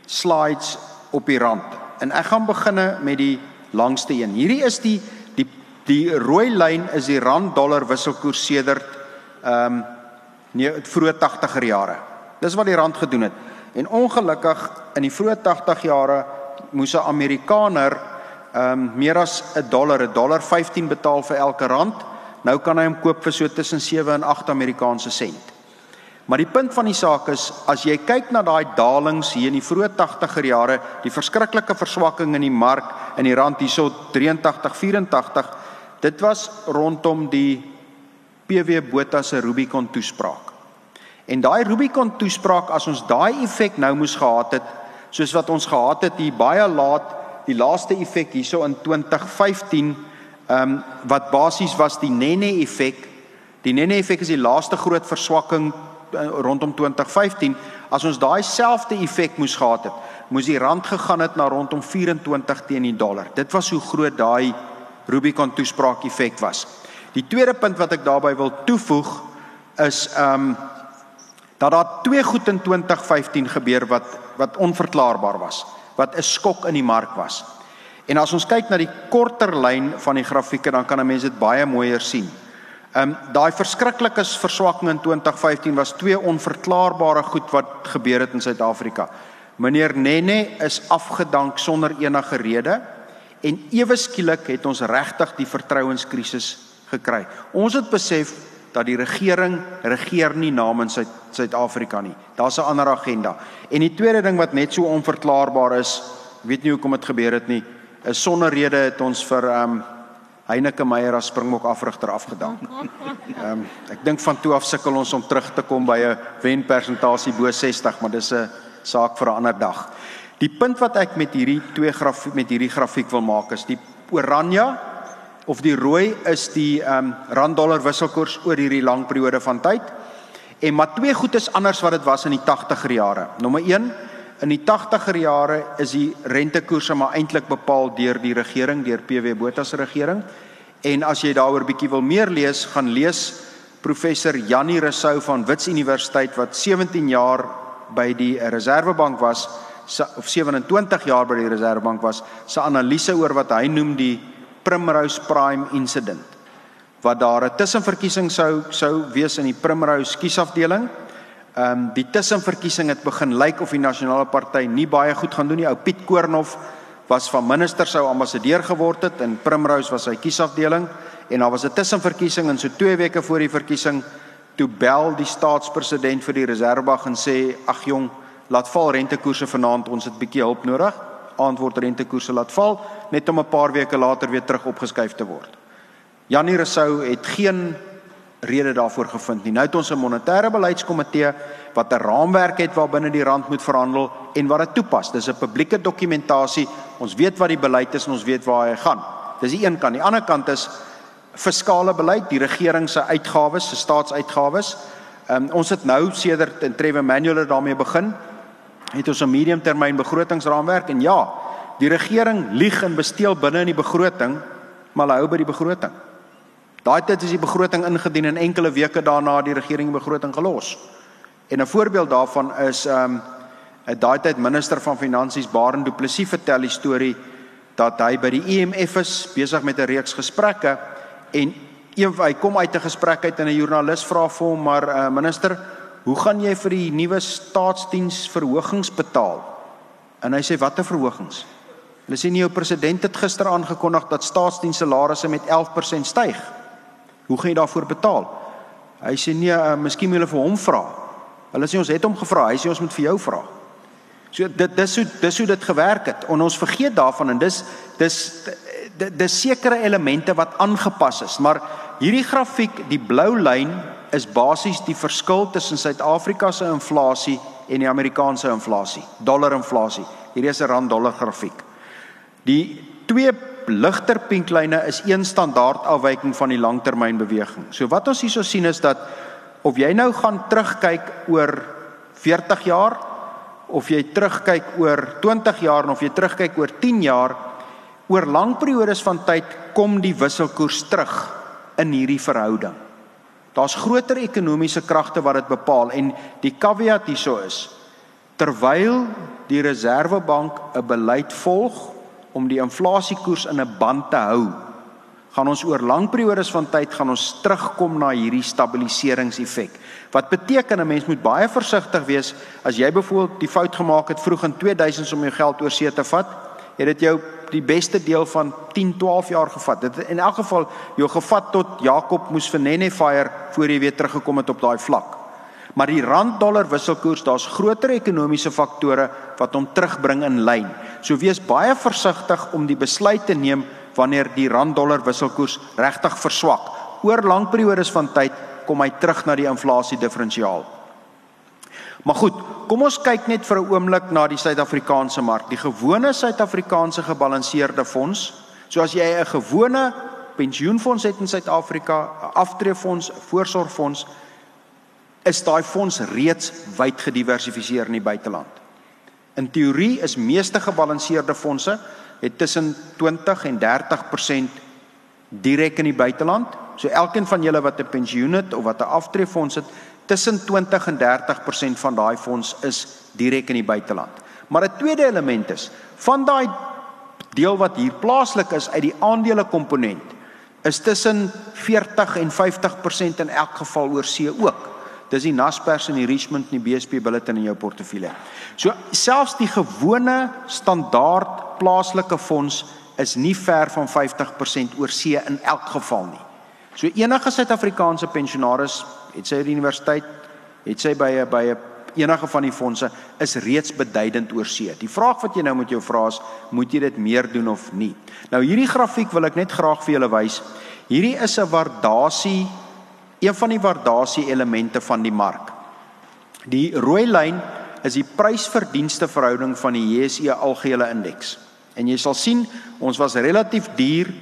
slides op die rand. En ek gaan beginne met die langste een. Hierdie is die die rooi lyn is die rand dollar wisselkoers sedert ehm um, nee vroeë 80er jare. Dis wat die rand gedoen het. En ongelukkig in die vroeë 80 jare moes 'n Amerikaner ehm um, meer as 'n dollar, 'n dollar 15 betaal vir elke rand. Nou kan hy hom koop vir so tussen 7 en 8 Amerikaanse sent. Maar die punt van die saak is as jy kyk na daai dalings hier in die vroeë 80er jare, die verskriklike verswakking in die mark in die rand hierso 83 84, dit was rondom die PW Botha se Rubicon toespraak. En daai Rubicon toespraak as ons daai effek nou moes gehad het, soos wat ons gehad het hier baie laat, die laaste effek hierso in 2015, ehm um, wat basies was die Nene effek. Die Nene effek is die laaste groot verswakking Eh, rondom 2015 as ons daai selfde effek moes gehad het moes die rand gegaan het na rondom 24 teen die dollar dit was hoe groot daai Rubicon toespraak effek was. Die tweede punt wat ek daarbey wil toevoeg is ehm um, dat daar twee goed in 2015 gebeur wat wat onverklaarbaar was wat 'n skok in die mark was. En as ons kyk na die korter lyn van die grafieke dan kan 'n mens dit baie mooier sien. Ehm um, daai verskriklike verswakking in 2015 was twee onverklaarbare goed wat gebeur het in Suid-Afrika. Meneer Nene is afgedank sonder enige rede en ewe skielik het ons regtig die vertrouenskrisis gekry. Ons het besef dat die regering regeer nie namens Suid-Afrika nie. Daar's 'n ander agenda. En die tweede ding wat net so onverklaarbaar is, weet nie hoekom dit gebeur het nie, is sonder rede het ons vir ehm um, Heineke Meyer as Springbok afrigter afgedank. Ehm um, ek dink van toe af sukkel ons om terug te kom by 'n wenpersentasie bo 60, maar dis 'n saak vir 'n ander dag. Die punt wat ek met hierdie twee grafiek met hierdie grafiek wil maak is die oranje of die rooi is die ehm um, rand dollar wisselkoers oor hierdie lang periode van tyd. En maar twee goed is anders wat dit was in die 80er jare. Nommer 1 In die 80er jare is die rentekoerse maar eintlik bepaal deur die regering, deur PW Botha se regering. En as jy daaroor bietjie wil meer lees, gaan lees professor Jannie Rousseau van Wits Universiteit wat 17 jaar by die Reserwebank was of 27 jaar by die Reserwebank was, se analise oor wat hy noem die Primrose Prime incident. Wat daar 'n tussenverkiesing sou sou wees in die Primrose kiesafdeling Ehm um, die tussenverkiesing het begin lyk of die nasionale party nie baie goed gaan doen nie. Ou Piet Koornhof was van minister sou ambassadeur geword het en Primrose was sy kiesafdeling en daar was 'n tussenverkiesing en so 2 weke voor die verkiesing toe bel die staatspresident vir die Reserwebank en sê ag jong, laat val rentekoerse vanaand, ons het bietjie hulp nodig. Antwoord rentekoerse laat val net om 'n paar weke later weer terug opgeskuif te word. Janie Rousseau het geen rede daarvoor gevind nie. Nou het ons 'n monetêre beleidskomitee wat 'n raamwerk het waarbinne die rand moet verhandel en wat dit toepas. Dis 'n publieke dokumentasie. Ons weet wat die beleid is en ons weet waar hy gaan. Dis die een kant. Die ander kant is fiskale beleid, die regering se uitgawes, se staatsuitgawes. Um, ons het nou sedert in Trevor Manuel daarmee begin. Het ons 'n mediumtermyn begrotingsraamwerk en ja, die regering lieg en besteel binne in die begroting, maar hulle hou by die begroting. Daai tyd is die begroting ingedien en enkele weke daarna die regering die begroting gelos. En 'n voorbeeld daarvan is ehm um, daai tyd minister van finansies Barend Du Plessis vertel die storie dat hy by die IMF e is besig met 'n reeks gesprekke en een hy kom uit 'n gesprek uit en 'n joernalis vra vir hom maar uh, minister, hoe gaan jy vir die nuwe staatsdiens verhogings betaal? En hy sê watter verhogings? Hulle sê nie jou president het gister aangekondig dat staatsdiens salarisse met 11% styg. Hoe gaan jy daarvoor betaal? Hy sê nee, uh, miskien moet hulle vir hom vra. Hulle sê ons het hom gevra, hy sê ons moet vir jou vra. So dit dis hoe dis hoe dit gewerk het. En ons vergeet daarvan en dis dis dis sekere elemente wat aangepas is, maar hierdie grafiek, die blou lyn is basies die verskil tussen Suid-Afrika se inflasie en die Amerikaanse inflasie, dollarinflasie. Hierdie is 'n rand dollar grafiek. Die twee ligter pinklyne is een standaard afwyking van die langtermynbeweging. So wat ons hierso sien is dat of jy nou gaan terugkyk oor 40 jaar of jy terugkyk oor 20 jaar of jy terugkyk oor 10 jaar oor lang periodes van tyd kom die wisselkoers terug in hierdie verhouding. Daar's groter ekonomiese kragte wat dit bepaal en die caveat hierso is terwyl die Reserwebank 'n beleid volg om die inflasiekoers in 'n band te hou, gaan ons oor lang periodes van tyd gaan ons terugkom na hierdie stabiliseringseffek. Wat beteken 'n mens moet baie versigtig wees as jy byvoorbeeld die fout gemaak het vroeg in 2000 om jou geld oor see te vat, het dit jou die beste deel van 10, 12 jaar gevat. Dit in elk geval jou gevat tot Jakob moes vir Nene fire voor jy weer teruggekom het op daai vlak. Maar die rand dollar wisselkoers, daar's groter ekonomiese faktore wat hom terugbring in lyn. So wees baie versigtig om die besluit te neem wanneer die rand dollar wisselkoers regtig verswak. Oor lang periodes van tyd kom hy terug na die inflasie diferensiaal. Maar goed, kom ons kyk net vir 'n oomblik na die Suid-Afrikaanse mark. Die gewone Suid-Afrikaanse gebalanseerde fonds, so as jy 'n gewone pensioenfonds het in Suid-Afrika, 'n aftreefonds, 'n voorsorgfonds, is daai fonds reeds wyd gediversifiseer in die buiteland. In teorie is meeste gebalanseerde fondse het tussen 20 en 30% direk in die buiteland. So elkeen van julle wat 'n pensioen het of wat 'n aftreefonds het, tussen 20 en 30% van daai fonds is direk in die buiteland. Maar 'n tweede element is van daai deel wat hier plaaslik is uit die aandele komponent is tussen 40 en 50% in elk geval oor see ook. Dis die Naspers en die Richmond en die BSP bulletin in jou portefeulje. So selfs die gewone standaard plaaslike fonds is nie ver van 50% oor see in elk geval nie. So enige Suid-Afrikaanse pensionaris, het sy by die universiteit, het sy by 'n by 'n enige van die fondse is reeds beduidend oor see. Die vraag wat jy nou moet jou vra is, moet jy dit meer doen of nie? Nou hierdie grafiek wil ek net graag vir julle wys. Hierdie is 'n waardasie een van die waardasie elemente van die mark. Die rooi lyn is die prys-verdienste verhouding van die JSE algehele indeks. En jy sal sien, ons was relatief duur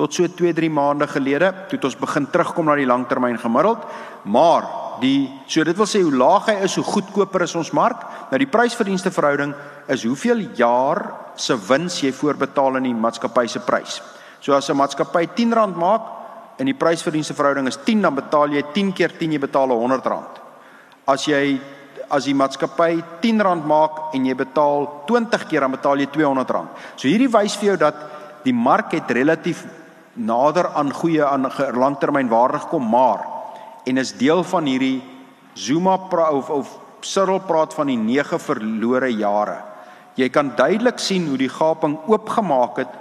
tot so 2-3 maande gelede toe ons begin terugkom na die langtermyn gemiddeld, maar die so dit wil sê hoe laag hy is, hoe goedkoper is ons mark. Nou die prys-verdienste verhouding is hoeveel jaar se wins jy voorbetaal in die maatskappy se prys. So as 'n maatskappy R10 maak, en die prysverdienste verhouding is 10 dan betaal jy 10 keer 10 jy betaal R100. As jy as die maatskappy R10 maak en jy betaal 20 keer dan betaal jy R200. So hierdie wys vir jou dat die mark het relatief nader aan goeie aan langtermynwaarde gekom, maar en is deel van hierdie Zuma of of Cyril praat van die 9 verlore jare. Jy kan duidelik sien hoe die gaping oopgemaak het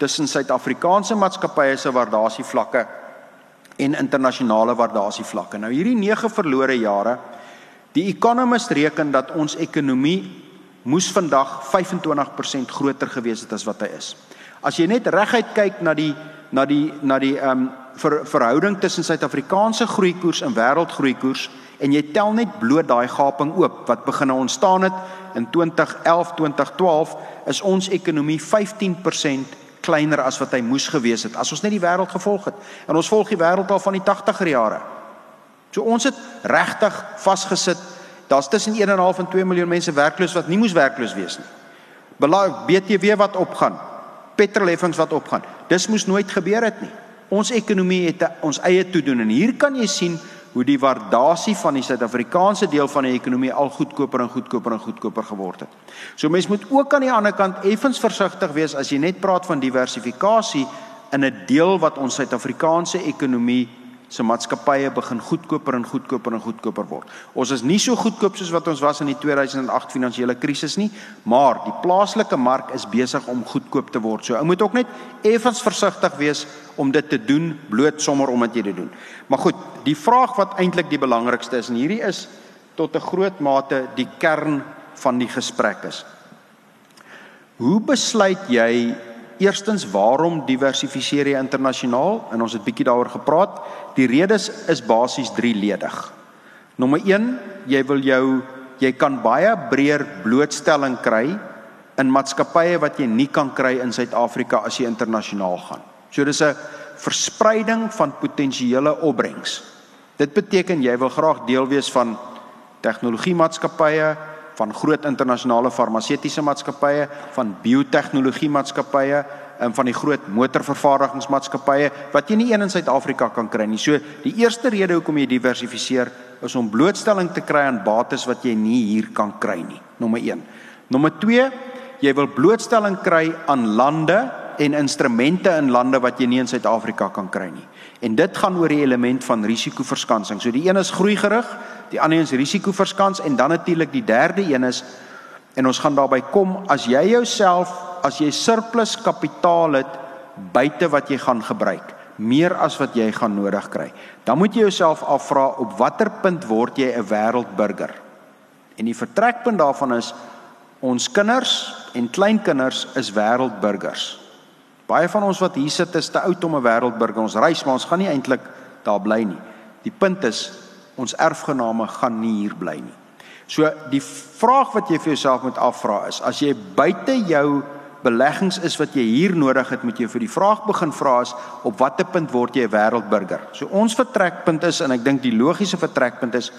tussen Suid-Afrikaanse maatskappye se waardasievlakke en internasionale waardasievlakke. Nou hierdie 9 verlore jare, die Economist reken dat ons ekonomie moes vandag 25% groter gewees het as wat hy is. As jy net reguit kyk na die na die na die ehm um, ver, verhouding tussen Suid-Afrikaanse groeikoers en wêreldgroeikoers en jy tel net bloot daai gaping oop wat begin ontstaan het in 2011 2012 is ons ekonomie 15% kleiner as wat hy moes gewees het as ons net die wêreld gevolg het. En ons volg die wêreld al van die 80er jare. So ons het regtig vasgesit. Daar's tussen 1.5 en 2 miljoen mense werkloos wat nie moes werkloos wees nie. Belaai BTW wat opgaan. Petrolheffings wat opgaan. Dis moes nooit gebeur het nie. Ons ekonomie het ons eie toedoen en hier kan jy sien hoe die waardasie van die Suid-Afrikaanse deel van die ekonomie al goedkoper en goedkoper en goedkoper geword het. So mense moet ook aan die ander kant effens versigtig wees as jy net praat van diversifikasie in 'n deel wat ons Suid-Afrikaanse ekonomie se maatskappye begin goedkoper en goedkoper en goedkoper word. Ons is nie so goedkoop soos wat ons was in die 2008 finansiële krisis nie, maar die plaaslike mark is besig om goedkoop te word. So ou moet ook net effens versigtig wees om dit te doen bloot sommer omdat jy dit doen. Maar goed, die vraag wat eintlik die belangrikste is en hierdie is tot 'n groot mate die kern van die gesprek is. Hoe besluit jy eerstens waarom diversifiseer jy internasionaal? En ons het bietjie daaroor gepraat. Die redes is basies drieledig. Nommer 1, jy wil jou jy kan baie breër blootstelling kry in maatskappye wat jy nie kan kry in Suid-Afrika as jy internasionaal gaan. So dis 'n verspreiding van potensiële opbrengs. Dit beteken jy wil graag deel wees van tegnologie maatskappye, van groot internasionale farmaseutiese maatskappye, van biotehnologie maatskappye, en van die groot motorvervaardigingsmaatskappye wat jy nie een in Suid-Afrika kan kry nie. So die eerste rede hoekom jy diversifiseer is om blootstelling te kry aan bates wat jy nie hier kan kry nie. Nommer 1. Nommer 2, jy wil blootstelling kry aan lande en instrumente in lande wat jy nie in Suid-Afrika kan kry nie. En dit gaan oor die element van risikoverskansing. So die een is groeigerig, die ander is risikoverskans en dan natuurlik die derde een is en ons gaan daarby kom as jy jouself as jy surplus kapitaal het buite wat jy gaan gebruik, meer as wat jy gaan nodig kry, dan moet jy jouself afvra op watter punt word jy 'n wêreldburger? En die vertrekpunt daarvan is ons kinders en kleinkinders is wêreldburgers. Baie van ons wat hier sit is te oud om 'n wêreldburger ons reis, maar ons gaan nie eintlik daar bly nie. Die punt is ons erfgename gaan nie hier bly nie. So die vraag wat jy vir jouself moet afvra is as jy buite jou beleggings is wat jy hier nodig het, moet jy vir die vraag begin vra is op watter punt word jy 'n wêreldburger? So ons vertrekpunt is en ek dink die logiese vertrekpunt is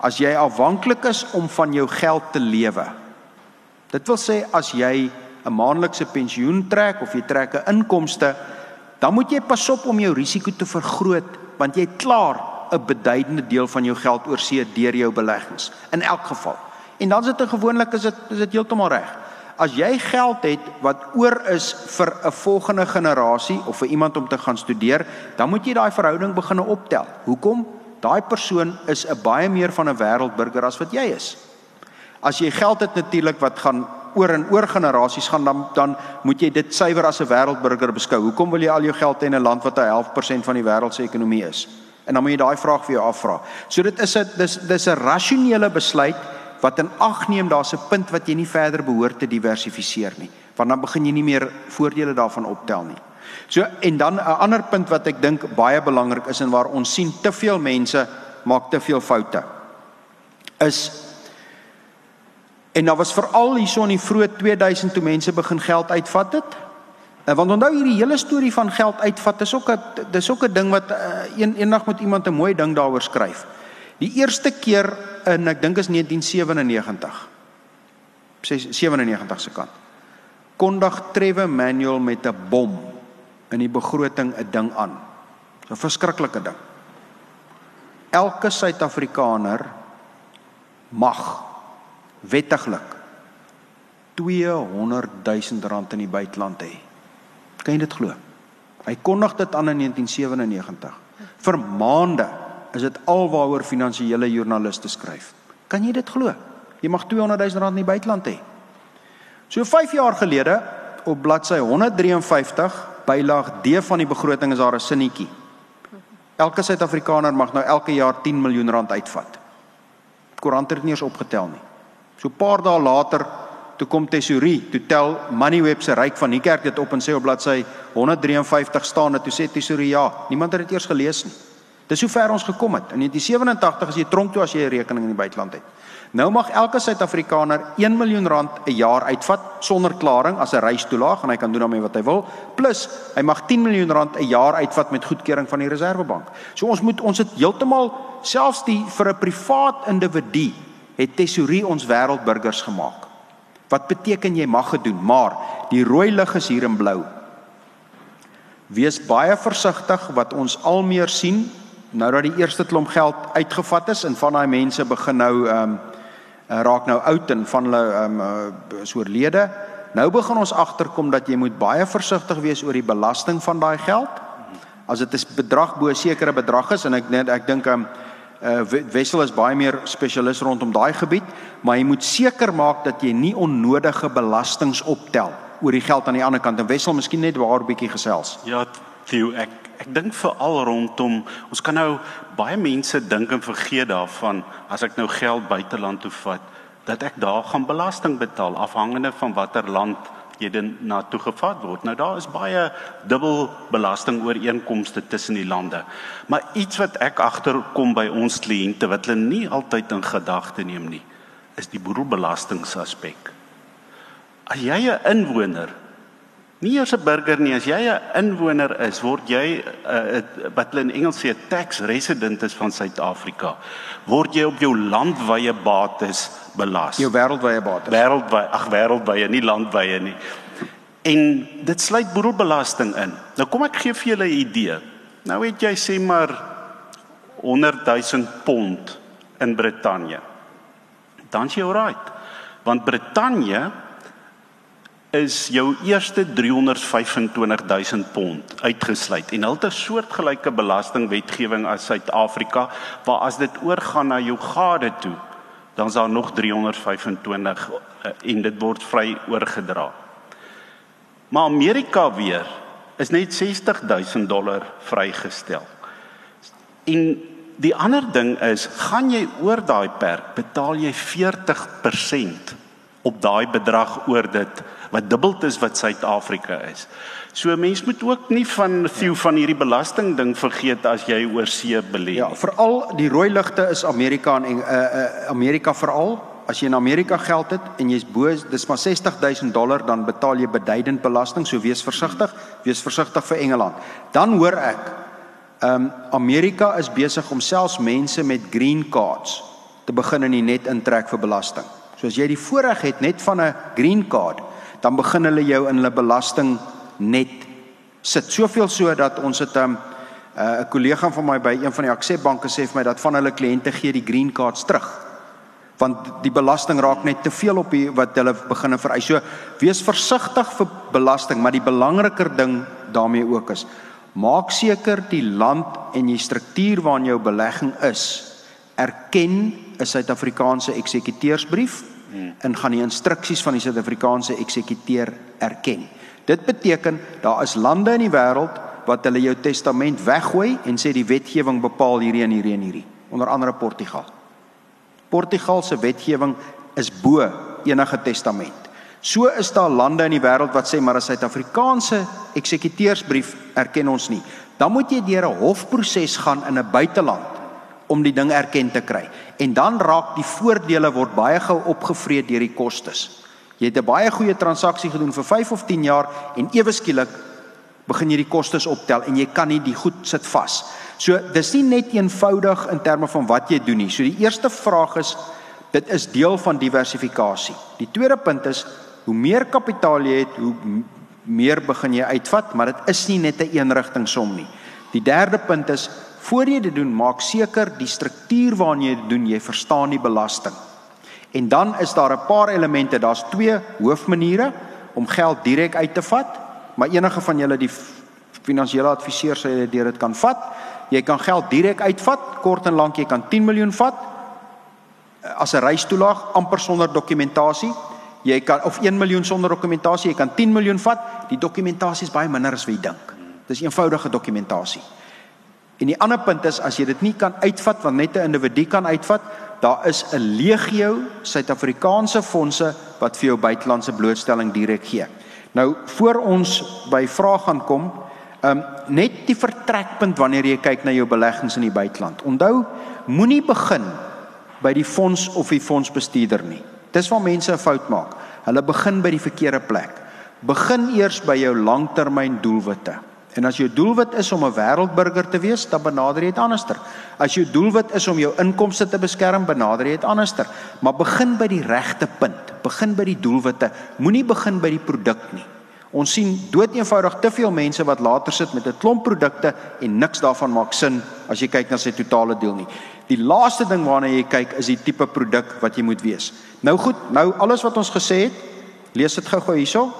as jy afhanklik is om van jou geld te lewe. Dit wil sê as jy 'n maandelikse pensioen trek of jy trek 'n inkomste, dan moet jy pas op om jou risiko te vergroot want jy klaar 'n beduidende deel van jou geld oorsee deur jou beleggings in elk geval. En dan is dit gewoonlik is dit is dit heeltemal reg. As jy geld het wat oor is vir 'n volgende generasie of vir iemand om te gaan studeer, dan moet jy daai verhouding begin optel. Hoekom? Daai persoon is 'n baie meer van 'n wêreldburger as wat jy is. As jy geld het natuurlik wat gaan oor en oor generasies gaan dan dan moet jy dit suiwer as 'n wêreldburger beskou. Hoekom wil jy al jou geld hê in 'n land wat 'n 11% van die wêreld se ekonomie is? En dan moet jy daai vraag vir jou afvra. So dit is 'n dis dis 'n rasionele besluit wat in ag neem daar's 'n punt wat jy nie verder behoort te diversifiseer nie, want dan begin jy nie meer voordele daarvan optel nie. So en dan 'n ander punt wat ek dink baie belangrik is en waar ons sien te veel mense maak te veel foute is en daar was veral hierso in die vroeë 2000 toe mense begin geld uitvat het. En want onthou hierdie hele storie van geld uitvat is ook 'n dis ook 'n ding wat uh, een eendag moet iemand 'n mooi ding daaroor skryf. Die eerste keer in ek dink is 1997. 97 se kant. Kondig Trevor Manuel met 'n bom in die begroting 'n ding aan. 'n Verskriklike ding. Elke Suid-Afrikaner mag wettiglik 200 000 rand in die buiteland hê. Kan jy dit glo? Hy kondig dit aan in 1997 vir maande is dit alwaaroor finansiële joernaliste skryf. Kan jy dit glo? Jy mag 200 000 rand in die buiteland hê. So 5 jaar gelede op bladsy 153 bylaag D van die begroting is daar 'n sinnetjie. Elke Suid-Afrikaner mag nou elke jaar 10 miljoen rand uitvat. Koerant het dit nie eens opgetel nie. So 'n paar dae later toe kom tesourie, toe tel Moneyweb se ryk van die kerk dit op en sê op bladsy 153 staan dit toe sê tesourie ja, niemand het dit eers gelees nie. Dis hoe ver ons gekom het. In 1987 as jy tronk toe as jy 'n rekening in die buiteland het. Nou mag elke Suid-Afrikaner 1 miljoen rand 'n jaar uitvat sonder klaring as 'n reistoelaag en hy kan doen daarmee wat hy wil. Plus hy mag 10 miljoen rand 'n jaar uitvat met goedkeuring van die Reserwebank. So ons moet ons het heeltemal selfs die vir 'n privaat individu het tesourie ons wêreldburgers gemaak. Wat beteken jy mag gedoen, maar die rooi lig is hier in blou. Wees baie versigtig wat ons al meer sien nou dat die eerste klomp geld uitgevat is en van daai mense begin nou ehm um, raak nou oud en van hulle ehm um, is oorlede. Nou begin ons agterkom dat jy moet baie versigtig wees oor die belasting van daai geld. As dit 'n bedrag bo 'n sekere bedrag is en ek net ek dink ehm um, uh, Wessel is baie meer spesialis rondom daai gebied, maar jy moet seker maak dat jy nie onnodige belastings optel oor die geld aan die ander kant en Wessel miskien net waar 'n bietjie gesels. Ja, Theo, ek ek dink veral rondom ons kan nou baie mense dink en vergeet daarvan as ek nou geld buiteland toe vat dat ek daar gaan belasting betaal afhangende van watter land dan na toe gevat word. Nou daar is baie dubbel belasting ooreenkomste tussen die lande. Maar iets wat ek agterkom by ons kliënte wat hulle nie altyd in gedagte neem nie, is die boedelbelastingsaspek. As jy 'n inwoner Nie eers 'n burger nie, as jy 'n inwoner is, word jy uh, wat hulle in Engels sê tax resident is van Suid-Afrika. Word jy op jou landwyse bates belas. Jou wêreldwye bates. Wêreldwye, ag wêreldwye, nie landwye nie. En dit sluit boedelbelasting in. Nou kom ek gee vir julle 'n idee. Nou het jy sê maar 100 000 pond in Brittanje. Dan is jy alright. Want Brittanje is jou eerste 325000 pond uitgesluit en hulle het 'n soortgelyke belastingwetgewing as Suid-Afrika waar as dit oorgaan na jou gade toe dan is daar nog 325 eh, en dit word vry oorgedra. Maar Amerika weer is net 60000 dollar vrygestel. En die ander ding is, gaan jy oor daai perk, betaal jy 40% op daai bedrag oor dit wat dubbel is wat Suid-Afrika is. So mens moet ook nie van veel van hierdie belasting ding vergeet as jy oor see belê. Ja, veral die rooi ligte is Amerika en uh, uh Amerika veral as jy in Amerika geld het en jy's bo dis maar 60000 dollar dan betaal jy beduidend belasting, so wees versigtig, wees versigtig vir Engeland. Dan hoor ek ehm um, Amerika is besig om selfs mense met green cards te begin in die net intrek vir belasting. So as jy die voorreg het net van 'n green card, dan begin hulle jou in hulle belasting net sit. Soveel so dat ons het 'n um, uh, 'n kollega van my by een van die Access banke sê vir my dat van hulle kliënte gee die green cards terug. Want die belasting raak net te veel op die wat hulle begine vereis. So wees versigtig vir belasting, maar die belangriker ding daarmee ook is maak seker die land en die struktuur waarin jou belegging is erken 'n Suid-Afrikaanse eksekuteursbrief en gaan die instruksies van die Suid-Afrikaanse eksekuteur erken. Dit beteken daar is lande in die wêreld wat hulle jou testament weggooi en sê die wetgewing bepaal hierdie en hierdie en hierdie, onder andere Portugal. Portugal se wetgewing is bo enige testament. So is daar lande in die wêreld wat sê maar 'n Suid-Afrikaanse eksekuteursbrief erken ons nie. Dan moet jy deur 'n hofproses gaan in 'n buiteland om die ding erken te kry. En dan raak die voordele word baie gou opgevreet deur die kostes. Jy het 'n baie goeie transaksie gedoen vir 5 of 10 jaar en ewe skielik begin jy die kostes optel en jy kan nie die goed sit vas. So dis nie net eenvoudig in terme van wat jy doen nie. So die eerste vraag is dit is deel van diversifikasie. Die tweede punt is hoe meer kapitaal jy het, hoe meer begin jy uitvat, maar dit is nie net 'n eenrigting som nie. Die derde punt is Voor jy dit doen, maak seker die struktuur waarin jy dit doen, jy verstaan die belasting. En dan is daar 'n paar elemente, daar's twee hoofmaniere om geld direk uit te vat, maar enige van julle die finansiële adviseur sê jy dit kan vat. Jy kan geld direk uitvat, kort en lank jy kan 10 miljoen vat eh, as 'n reistoelaag amper sonder dokumentasie. Jy kan of 1 miljoen sonder dokumentasie, jy kan 10 miljoen vat. Die dokumentasie is baie minder as wat jy dink. Dis eenvoudige dokumentasie. En die ander punt is as jy dit nie kan uitvat want net 'n individu kan uitvat, daar is 'n legio Suid-Afrikaanse fondse wat vir jou buitelandse blootstelling direk gee. Nou voor ons by vrae gaan kom, ehm um, net die vertrekpunt wanneer jy kyk na jou beleggings in die buiteland. Onthou, moenie begin by die fonds of die fondsbestuurder nie. Dis waar mense 'n fout maak. Hulle begin by die verkeerde plek. Begin eers by jou langtermyn doelwitte. En as jou doelwit is om 'n wêreldburger te wees, dan benader jy dit anderster. As jou doelwit is om jou inkomste te beskerm, benader jy dit anderster. Maar begin by die regte punt. Begin by die doelwitte. Moenie begin by die produk nie. Ons sien doeteenvoudig te veel mense wat later sit met 'n klomp produkte en niks daarvan maak sin as jy kyk na sy totale deel nie. Die laaste ding waarna jy kyk is die tipe produk wat jy moet wees. Nou goed, nou alles wat ons gesê het, lees dit gou-gou hierso.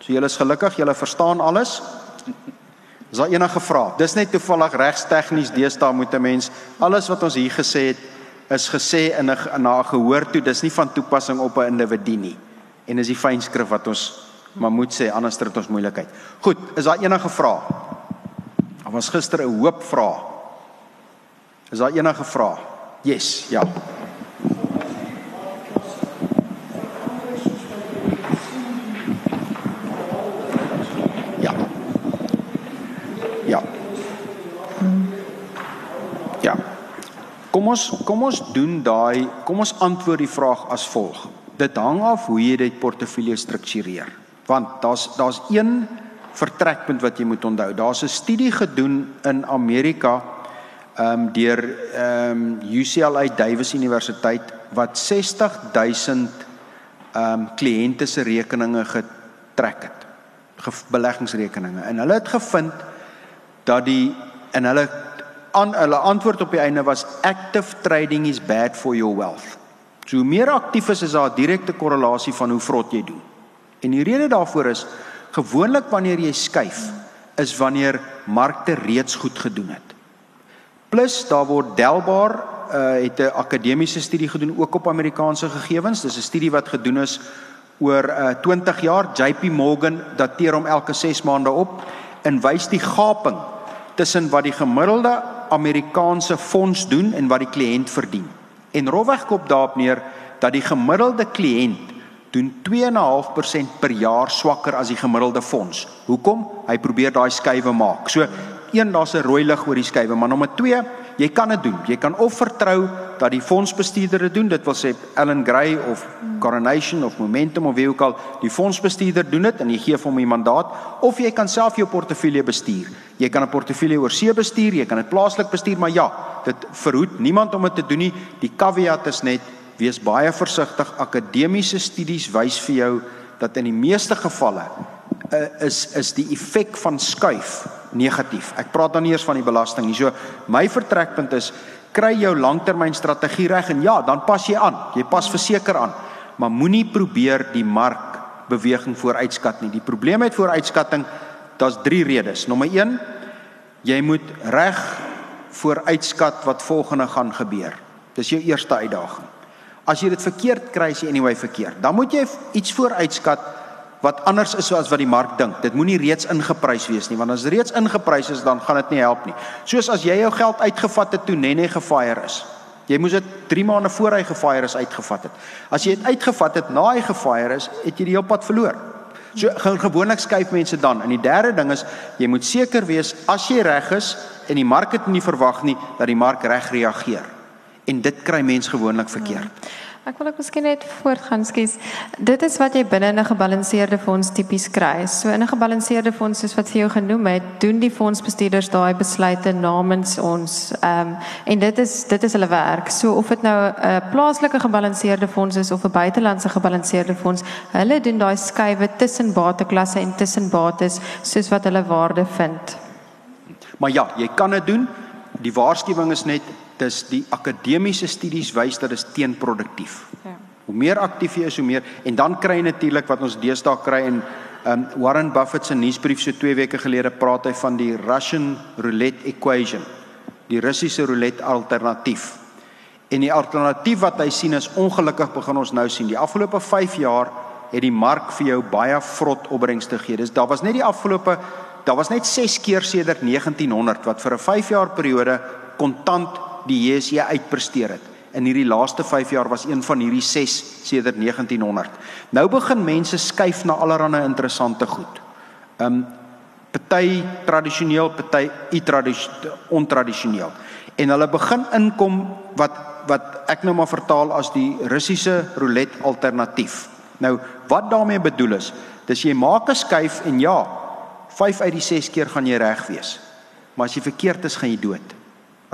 So julle is gelukkig, julle verstaan alles. Is daar enige vrae? Dis net toevallig regstegnies deesdae moet 'n mens alles wat ons hier gesê het is gesê in 'n na gehoor toe. Dis nie van toepassing op 'n individu nie. En is die fynskrif wat ons maar moet sê anders het ons moeilikheid. Goed, is daar enige vrae? Daar was gister 'n hoop vrae. Is daar enige vrae? Yes, ja. Kom ons kom ons doen daai, kom ons antwoord die vraag as volg. Dit hang af hoe jy dit portefeulje struktureer. Want daar's daar's een vertrekpunt wat jy moet onthou. Daar's 'n studie gedoen in Amerika ehm um, deur ehm um, UCLA Davis Universiteit wat 60000 ehm um, kliënte se rekeninge getrek het. Beleggingsrekeninge. En hulle het gevind dat die en hulle aan hulle antwoord op die einde was active trading is bad for your wealth. So hoe meer aktief is is daar 'n direkte korrelasie van hoe vrot jy doen. En die rede daarvoor is gewoonlik wanneer jy skuif is wanneer markte reeds goed gedoen het. Plus daar word Delbar uh, het 'n akademiese studie gedoen ook op Amerikaanse gegevens. Dis 'n studie wat gedoen is oor uh, 20 jaar. JP Morgan dateer hom elke 6 maande op en wys die gaping tussen wat die gemiddelde Amerikaanse fonds doen en wat die kliënt verdien. En rofweg kop daarop neer dat die gemiddelde kliënt doen 2.5% per jaar swakker as die gemiddelde fonds. Hoekom? Hy probeer daai skuwe maak. So een daar's 'n rooi lig oor die skuwe, maar nommer 2, jy kan dit doen. Jy kan of vertrou dat die fondsbestuurder dit doen, dit wil sê Ellen Gray of Coronation of Momentum of wie ook al, die fondsbestuurder doen dit en jy gee hom 'n mandaat of jy kan self jou portefeulje bestuur. Jy kan 'n portefeulje oor see bestuur, jy kan dit plaaslik bestuur, maar ja, dit verhoed niemand om dit te doen nie. Die caveat is net wees baie versigtig. Akademiese studies wys vir jou dat in die meeste gevalle uh, is is die effek van skuif negatief. Ek praat dan nie eers van die belasting nie. So my vertrekpunt is kry jou langtermynstrategie reg en ja, dan pas jy aan. Jy pas verseker aan. Maar moenie probeer die mark beweging vooruitskat nie. Die probleem met vooruitskatting, daar's 3 redes. Nommer 1, jy moet reg vooruitskat wat volgende gaan gebeur. Dis jou eerste uitdaging. As jy dit verkeerd kry, is jy anyway verkeerd. Dan moet jy iets vooruitskat wat anders is as wat die mark dink. Dit moenie reeds ingeprys wees nie, want as dit reeds ingeprys is, dan gaan dit nie help nie. Soos as jy jou geld uitgevat het toe Nene gefire is. Jy moes dit 3 maande voor hy gefire is uitgevat het. As jy dit uitgevat het na hy gefire is, het jy die hele pad verloor. So gewoonlik skuif mense dan. En die derde ding is jy moet seker wees as jy reg is en die mark het nie verwag nie dat die mark reg reageer. En dit kry mense gewoonlik verkeerd. Hmm. Ek wil ek miskien net voortgaan, skus. Dit is wat jy binne 'n gebalanseerde fonds tipies kry. So in 'n gebalanseerde fonds soos wat vir jou genoem het, doen die fondsbestuurders daai besluite namens ons. Ehm um, en dit is dit is hulle werk. So of dit nou 'n plaaslike gebalanseerde fonds is of 'n buitelandse gebalanseerde fonds, hulle doen daai skuwe tussen bateklasse en tussen bates soos wat hulle waarde vind. Maar ja, jy kan dit doen. Die waarskuwing is net dis die akademiese studies wys dat dit teenproduktief. Ja. Hoe meer aktief jy is, hoe meer en dan kry jy natuurlik wat ons deesdae kry en um, Warren Buffett se nuusbrief so 2 weke gelede praat hy van die Russian roulette equation. Die Russiese roulette alternatief. En die alternatief wat hy sien is ongelukkig begin ons nou sien. Die afgelope 5 jaar het die mark vir jou baie vrot opbrengste gegee. Dis daar was net die afgelope daar was net 6 keer sedert 1900 wat vir 'n 5 jaar periode kontant die JSE uitpresteer het. In hierdie laaste 5 jaar was een van hierdie 6 sedert 1900. Nou begin mense skuif na allerlei interessante goed. Um party tradisioneel, party ontradisioneel. En hulle begin inkom wat wat ek nou maar vertaal as die Russiese roulette alternatief. Nou wat daarmee bedoel is, dis jy maak 'n skuif en ja, 5 uit die 6 keer gaan jy reg wees. Maar as jy verkeerd is, gaan jy dood.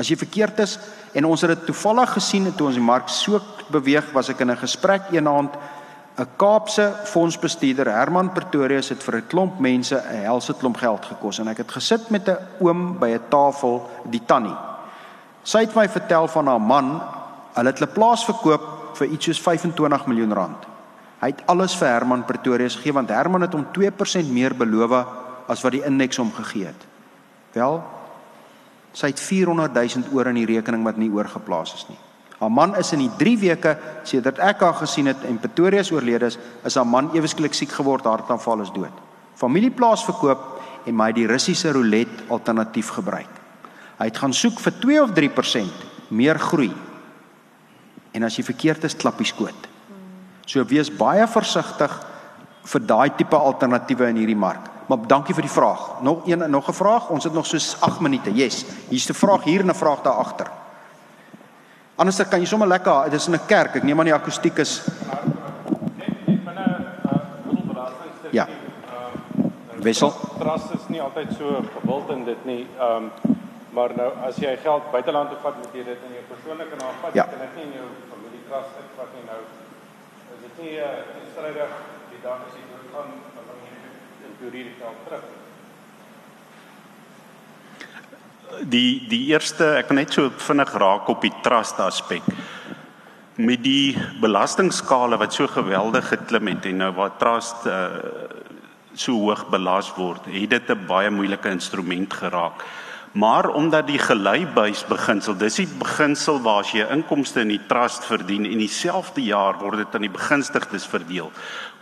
As jy verkeerd is en ons het dit toevallig gesien toe ons die mark so beweeg, was ek in 'n gesprek eenaand 'n Kaapse fondsbestuurder, Herman Pretorius het vir 'n klomp mense 'n helse klomp geld gekos en ek het gesit met 'n oom by 'n tafel, die tannie. Sy het my vertel van haar man, hulle het hulle plaas verkoop vir iets soos 25 miljoen rand. Hy het alles vir Herman Pretorius gegee want Herman het hom 2% meer beloof as wat die indeks hom gegee het. Wel, Sy het 400 000 oor in die rekening wat nie oorgeplaas is nie. Haar man is in die 3 weke sedert ek haar gesien het en Pretoria se oorlede is, is haar man ewesklik siek geword, hartaanval is dood. Familieplaas verkoop en my die Russiese roulette alternatief gebruik. Hy het gaan soek vir 2 of 3% meer groei. En as jy verkeerd is, klap jy skoot. So wees baie versigtig vir daai tipe alternatiewe in hierdie mark. Maar dankie vir die vraag. Nog een nog 'n vraag. Ons het nog so 8 minute. Yes. Hier's 'n vraag hier en 'n vraag daar agter. Anders kan jy sommer lekker, dit is in 'n kerk. Ek neem aan die akoestiek is Ja. Wissel. Trust is nie altyd so gewild in dit nie. Ehm um, maar nou as jy geld buiteland toe vat, moet jy dit in jou persoonlike naam vat. Ja. Jy kan dit nie in jou familie trust vat nie nou. Is dit nie 'n uh, instrydig die dag as jy doodgaan jy teorie die geld terug. Die die eerste ek kan net so vinnig raak op die trust aspek. Met die belastingskale wat so geweldig geklim het en nou waar trust uh, so hoog belas word, het dit 'n baie moeilike instrument geraak. Maar omdat die geleibuis beginsel, dis die beginsel waar as jy inkomste in die trust verdien en dieselfde jaar word dit aan die begunstigdes verdeel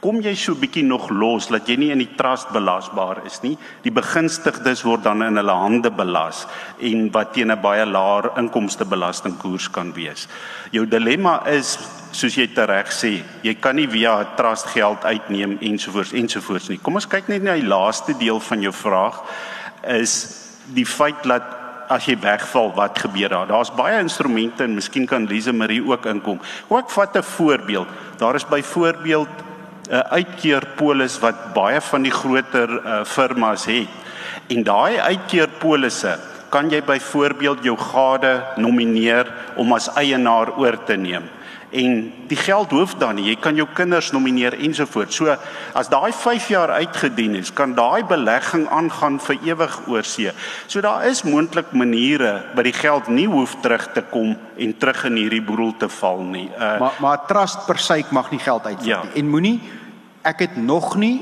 kom jy so bietjie nog los dat jy nie in die trust belasbaar is nie. Die begunstigdes word dan in hulle hande belas en wat teen 'n baie laer inkomste belastingkoers kan wees. Jou dilemma is soos jy tereg sê, jy kan nie via 'n trust geld uitneem ensovoorts ensovoorts nie. Kom ons kyk net na die laaste deel van jou vraag is die feit dat as jy wegval, wat gebeur daar? Daar's baie instrumente en miskien kan Lise Marie ook inkom. Kom ek vat 'n voorbeeld. Daar is byvoorbeeld 'n uitkeerpolis wat baie van die groter uh, firmas het. En daai uitkeerpolisse kan jy byvoorbeeld jou gade nomineer om as eienaar oor te neem. En die geld hoef dan nie, jy kan jou kinders nomineer ensovoorts. So as daai 5 jaar uitgedien is, kan daai belegging aangaan vir ewig oor see. So daar is moontlik maniere by die geld nie hoef terug te kom en terug in hierdie boedel te val nie. Uh, maar maar trust per se mag nie geld uitvat ja. nie. En moenie ek het nog nie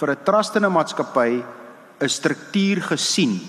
vir 'n trust in 'n maatskappy 'n struktuur gesien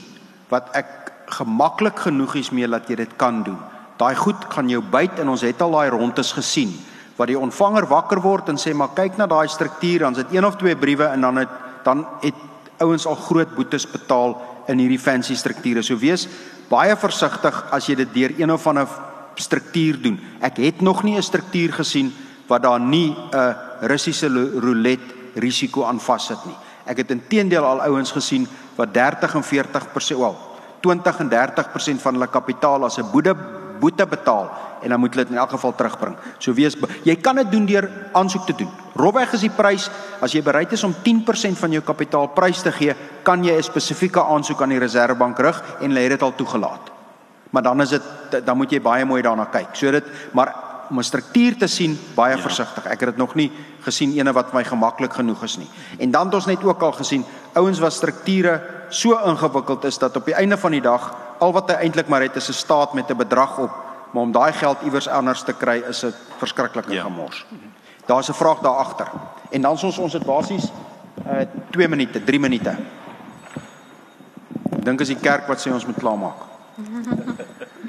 wat ek gemaklik genoeg is mee dat jy dit kan doen. Daai goed gaan jou byt en ons het al daai rondes gesien wat die ontvanger wakker word en sê maar kyk na daai struktuur dan sit een of twee briewe en dan het dan het ouens al groot boetes betaal in hierdie fancy strukture. So wees baie versigtig as jy dit deur een of ander struktuur doen. Ek het nog nie 'n struktuur gesien wat daar nie 'n Russiese roulette risiko aan vassit nie. Ek het intedeel al ouens gesien wat 30 en 40% wel 20 en 30% van hulle kapitaal as 'n boete boete betaal en dan moet hulle dit in elk geval terugbring. So wees jy kan dit doen deur aansoek te doen. Robweg is die prys as jy bereid is om 10% van jou kapitaal prys te gee, kan jy 'n spesifieke aansoek aan die Reserwebank rig en hulle het dit al toegelaat. Maar dan is dit dan moet jy baie mooi daarna kyk. So dit maar om 'n struktuur te sien, baie ja. versigtig. Ek het dit nog nie gesien ene wat my gemaklik genoeg is nie. En dan het ons net ook al gesien ouens wat strukture so ingewikkeld is dat op die einde van die dag al wat hy eintlik maar het is 'n staat met 'n bedrag op, maar om daai geld iewers anders te kry is 'n verskriklike ja. gemors. Daar's 'n vraag daar agter. En dan ons ons het basies uh 2 minute, 3 minute. Ek dink as die kerk wat sê ons moet klaarmaak.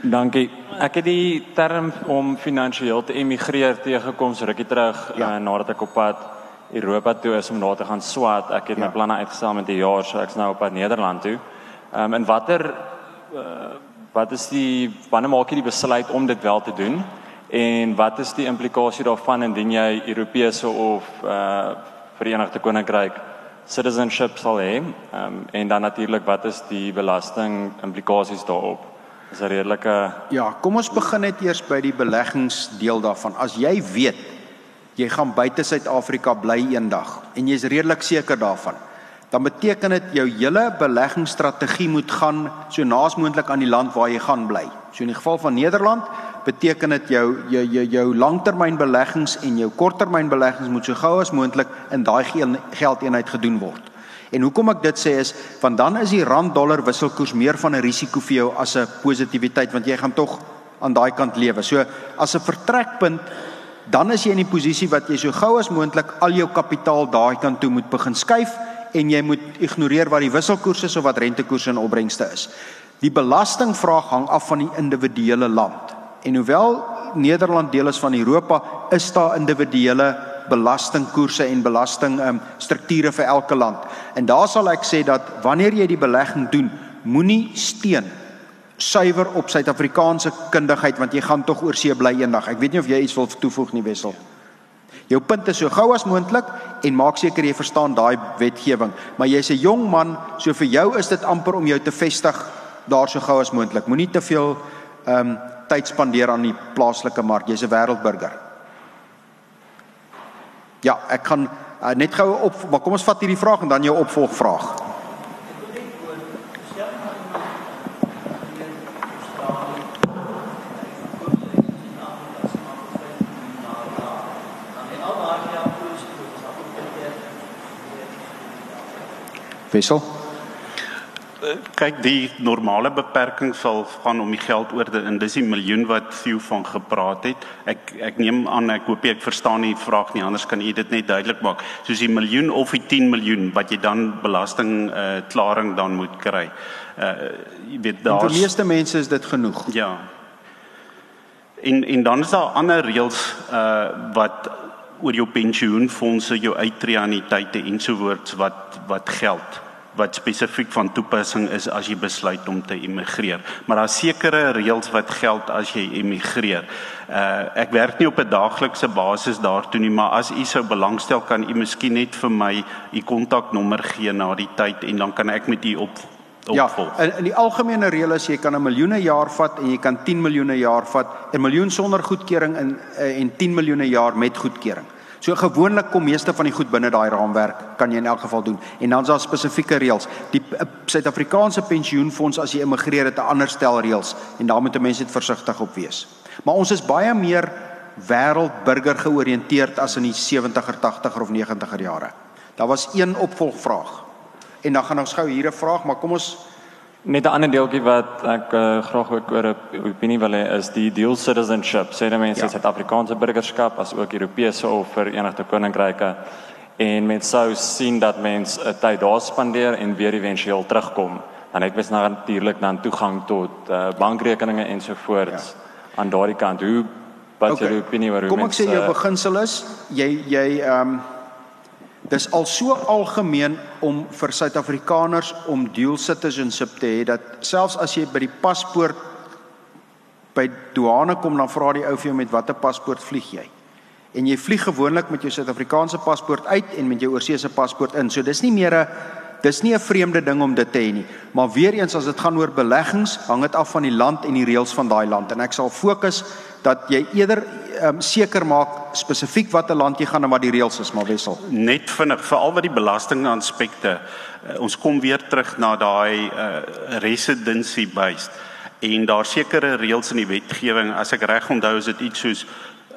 Dankie. Ek het die term om finansiëel te emigreer teëgekom so rukkie terug ja. uh, nadat ek op pad Europa toe is om daar te gaan swat. Ek het ja. my planne uitgestel met die jaar, so ek's nou op pad Nederland toe. Ehm um, en watter uh, wat is die wanneer maak jy die besluit om dit wel te doen? En wat is die implikasie daarvan indien jy Europese of uh Verenigde Koninkryk citizenship sal hê? Ehm um, en dan natuurlik wat is die belasting implikasies daarop? is 'n redelike Ja, kom ons begin net eers by die beleggingsdeel daarvan. As jy weet jy gaan buite Suid-Afrika bly eendag en jy's redelik seker daarvan, dan beteken dit jou hele beleggingsstrategie moet gaan so naas moontlik aan die land waar jy gaan bly. So in die geval van Nederland beteken dit jou jou jou, jou langtermynbeleggings en jou korttermynbeleggings moet so gou as moontlik in daai geldeenheid gedoen word. En hoekom ek dit sê is want dan is die rand dollar wisselkoers meer van 'n risiko vir jou as 'n positiwiteit want jy gaan tog aan daai kant lewe. So as 'n vertrekpunt dan is jy in die posisie wat jy so gou as moontlik al jou kapitaal daai kant toe moet begin skuif en jy moet ignoreer wat die wisselkoers is of wat rentekoerse en opbrengste is. Die belastingvraag hang af van die individuele land. En hoewel Nederland deel is van Europa, is daar individuele belastingkoerse en belasting um, strukture vir elke land. En daar sal ek sê dat wanneer jy die belegging doen, moenie steen suiwer op Suid-Afrikaanse kundigheid want jy gaan tog oor see bly eendag. Ek weet nie of jy iets wil toevoeg nie Wessel. Jou punt is so gou as moontlik en maak seker jy verstaan daai wetgewing. Maar jy's 'n jong man, so vir jou is dit amper om jou te vestig daar so gou as moontlik. Moenie te veel ehm um, tyd spandeer aan die plaaslike mark. Jy's 'n wêreldburger. Ja, ek kan uh, net gou op maar kom ons vat hierdie vraag en dan jou opvolgvraag. Wissel. Kyk, die normale beperking sal gaan om die geld oor te in dis die miljoen wat Theo van gepraat het. Ek ek neem aan ek hoop ek verstaan die vraag nie anders kan u dit net duidelik maak. Soos die miljoen of die 10 miljoen wat jy dan belasting uh klaring dan moet kry. Uh jy weet daar Vir meeste mense is dit genoeg. Ja. En en dan is daar ander reëls uh wat oor jou pensioenfonde, jou uitreaniteite ensovoorts wat wat geld wat spesifiek van toepassing is as jy besluit om te immigreer. Maar daar's sekere reëls wat geld as jy immigreer. Uh ek werk nie op 'n daaglikse basis daartoe nie, maar as u sou belangstel kan u miskien net vir my u kontaknommer gee na die tyd en dan kan ek met u op opvolg. Ja, in, in die algemene reël is jy kan 'n miljoene jaar vat en jy kan 10 miljoene jaar vat, 'n miljoen sonder goedkeuring en en 10 miljoene jaar met goedkeuring. So gewoonlik kom meeste van die goed binne daai raamwerk kan jy in elk geval doen. En dan is daar spesifieke reëls. Die eh, Suid-Afrikaanse pensioenfonds as jy immigreer het 'n ander stel reëls en daar moet mense net versigtig op wees. Maar ons is baie meer wêreldburger georiënteerd as in die 70er, 80er of 90er jare. Daar was een opvolgvraag. En dan gaan ons gou hier 'n vraag, maar kom ons Net 'n ander deeltjie wat ek uh, graag ook oor 'n opinie wil hê is die dual citizenship. Sê dat mense ja. Suid-Afrikaanse burgerskap as ook Europese of Verenigde Koninkryke en mense sou sien dat mense 'n tyd daar spandeer en weer éventueel terugkom. Dan het mens natuurlik dan toegang tot uh, bankrekeninge ensovoorts ja. aan daardie kant. Hoe wat okay. jou opinie oor hoe mense Kom ek sê jou beginsel is jy jy ehm um, Dis al so algemeen om vir Suid-Afrikaners om dual citizenship te hê dat selfs as jy by die paspoort by douane kom dan vra die ou vir jou met watter paspoort vlieg jy. En jy vlieg gewoonlik met jou Suid-Afrikaanse paspoort uit en met jou oorseese paspoort in. So dis nie meer 'n dis nie 'n vreemde ding om dit te hê nie. Maar weer eens as dit gaan oor beleggings, hang dit af van die land en die reëls van daai land en ek sal fokus dat jy eerder um, seker maak spesifiek watter land jy gaan en wat die reëls is maar wissel. Net vinnig veral wat die belasting aspekte. Uh, ons kom weer terug na daai uh, residency based en daar sekere reëls in die wetgewing as ek reg onthou is dit iets soos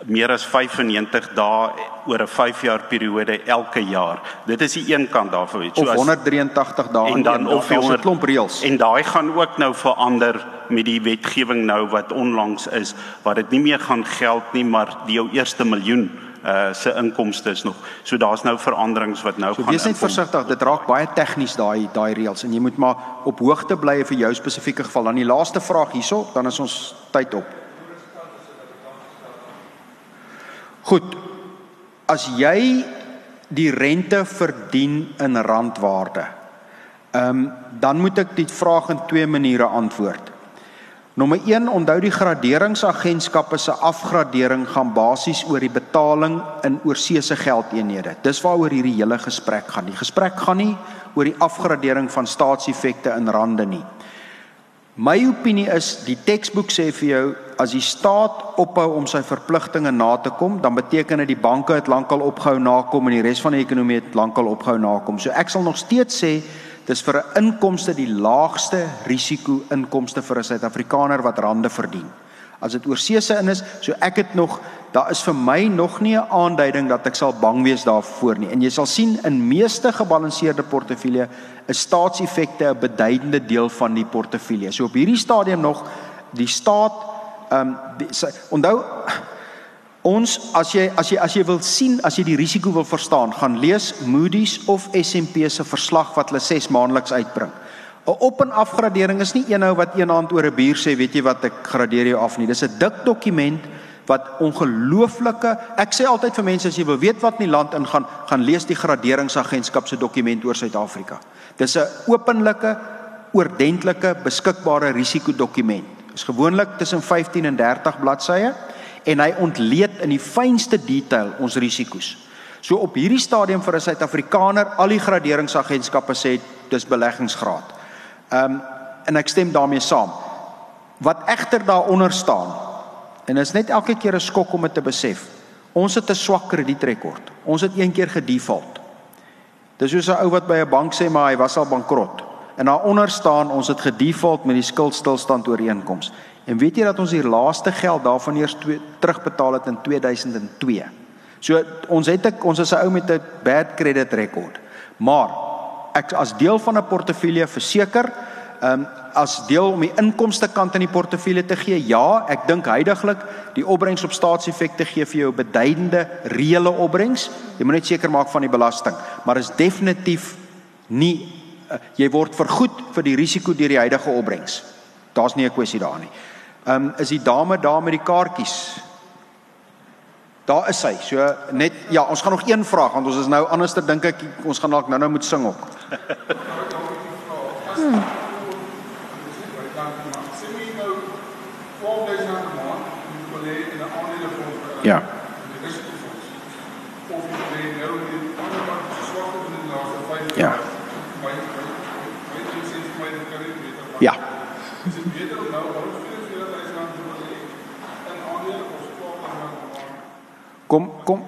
meer as 95 dae oor 'n 5 jaar periode elke jaar. Dit is die een kant daarvan. So of 183 dae en dan of 'n klomp reëls. En daai gaan ook nou verander met die wetgewing nou wat onlangs is waar dit nie meer gaan geld nie, maar die jou eerste miljoen uh se inkomste is nog. So daar's nou veranderings wat nou so, gaan. Wees net versigtig, dit raak baie tegnies daai daai reëls en jy moet maar op hoogte bly vir jou spesifieke geval. Dan die laaste vraag hierso, dan is ons tyd op. Goed. As jy die rente verdien in randwaarde, ehm um, dan moet ek dit vraag in twee maniere antwoord. Nommer 1, onthou die graderingsagentskappe se afgradering gaan basies oor die betaling in oorseese geldeenhede. Dis waaroor hierdie hele gesprek gaan. Die gesprek gaan nie oor die afgradering van staatseffekte in rande nie. My opinie is die teksboek sê vir jou as die staat ophou om sy verpligtinge na te kom, dan beteken dit die banke het lankal opgehou nakom en die res van die ekonomie het lankal opgehou nakom. So ek sal nog steeds sê dis vir 'n inkomste die laagste risiko inkomste vir 'n Suid-Afrikaner wat rande verdien as dit oorsese in is. So ek het nog daar is vir my nog nie 'n aanduiding dat ek sal bang wees daarvoor nie. En jy sal sien in meeste gebalanseerde portefeulje is staatseffekte 'n beduidende deel van die portefeulje. So op hierdie stadium nog die staat ehm um, onthou ons as jy as jy as jy wil sien as jy die risiko wil verstaan, gaan lees Moody's of S&P se verslag wat hulle 6 maandeliks uitbring. 'n Op en afgradering is nie eenhou wat eenhand oor 'n bier sê, weet jy wat ek gradeer jou af nie. Dis 'n dik dokument wat ongelooflike ek sê altyd vir mense as jy wil weet wat in die land ingaan, gaan lees die graderingsagentskap se dokument oor Suid-Afrika. Dis 'n openlike, oordentlike, beskikbare risikodokument. Is gewoonlik tussen 15 en 30 bladsye en hy ontleed in die fynste detail ons risiko's. So op hierdie stadium vir 'n Suid-Afrikaner, al die graderingsagentskappe sê dis beleggingsgraad. Ehm um, en ek stem daarmee saam. Wat egter daaronder staan en is net elke keer 'n skok om dit te besef. Ons het 'n swak kredietrekord. Ons het een keer gedefault. Dis soos 'n ou wat by 'n bank sê maar hy was al bankrot. En daaronder staan ons het gedefault met die skuldstilstand ooreenkoms. En weet jy dat ons die laaste geld daarvan eers twee, terugbetaal het in 2002. So ons het ek ons is 'n ou met 'n bad credit record. Maar ek as deel van 'n portefeulje verseker, ehm um, as deel om die inkomste kant in die portefeulje te gee, ja, ek dink heidaglik die opbrengs op staatseffekte gee vir jou beduidende reële opbrengs. Jy moet net seker maak van die belasting, maar is definitief nie uh, jy word vergoed vir die risiko deur die huidige opbrengs. Daar's nie 'n kwessie daar nie. Ehm um, is die dame daar met die kaartjies? Daar is sy. So net ja, ons gaan nog een vraag want ons is nou anderster dink ek ons gaan dalk nou-nou moet sing ook. Hmm. Ja. Ja. Ja. Kom kom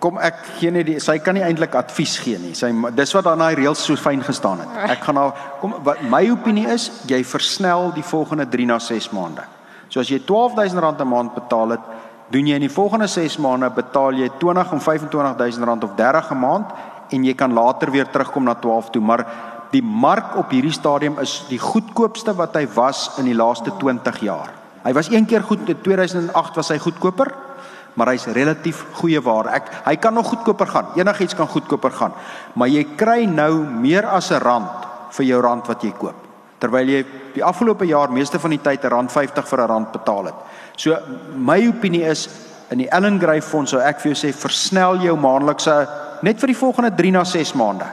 kom ek gee net die sy kan nie eintlik advies gee nie. Sy dis wat aan daai reëls so fyn gestaan het. Ek gaan nou kom wat my opinie is, jy versnel die volgende 3 na 6 maande. So as jy R12000 'n maand betaal het, doen jy in die volgende 6 maande betaal jy 20 of 25000 rand of 30 'n maand en jy kan later weer terugkom na 12 toe, maar die mark op hierdie stadium is die goedkoopste wat hy was in die laaste 20 jaar. Hy was een keer goed in 2008 was hy goedkoper, maar hy's relatief goeie waar. Ek hy kan nog goedkoper gaan. Enigiets kan goedkoper gaan. Maar jy kry nou meer as 'n rand vir jou rand wat jy koop. Terwyl jy die afgelope jaar meeste van die tyd 'n rand 50 vir 'n rand betaal het. So my opinie is in die Ellen Gray fonds sou ek vir jou sê versnel jou maandelikse net vir die volgende 3 na 6 maande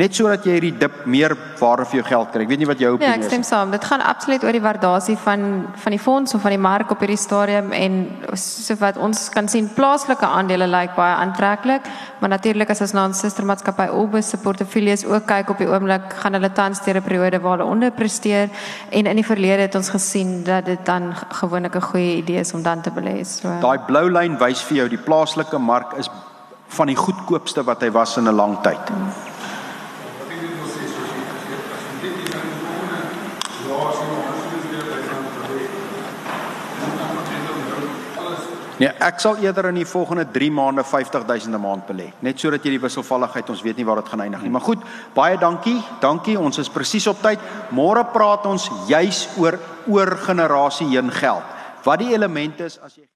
net sodat jy hierdie dip meer waarde vir jou geld kry. Ek weet nie wat jou ja, opinie is. Ja, ek stem saam. Dit gaan absoluut oor die waardasie van van die fonds of van die mark op hierdie stadium en so wat ons kan sien plaaslike aandele lyk like baie aantreklik, maar natuurlik as ons na ons sustermaatskappy Obus se portefeuilles ook kyk op die oomblik, gaan hulle tans deur 'n periode waar hulle onderpresteer en in die verlede het ons gesien dat dit dan gewoonlik 'n goeie idee is om dan te belê. So daai blou lyn wys vir jou die plaaslike mark is van die goedkoopste wat hy was in 'n lang tyd. Hmm. Nee, ek sal eerder in die volgende 3 maande 50000 'n maand belê, net sodat jy die wisselvalligheid ons weet nie waar dit gaan eindig nie. Maar goed, baie dankie. Dankie. Ons is presies op tyd. Môre praat ons juis oor oor generasie heen geld. Wat die elemente is as jy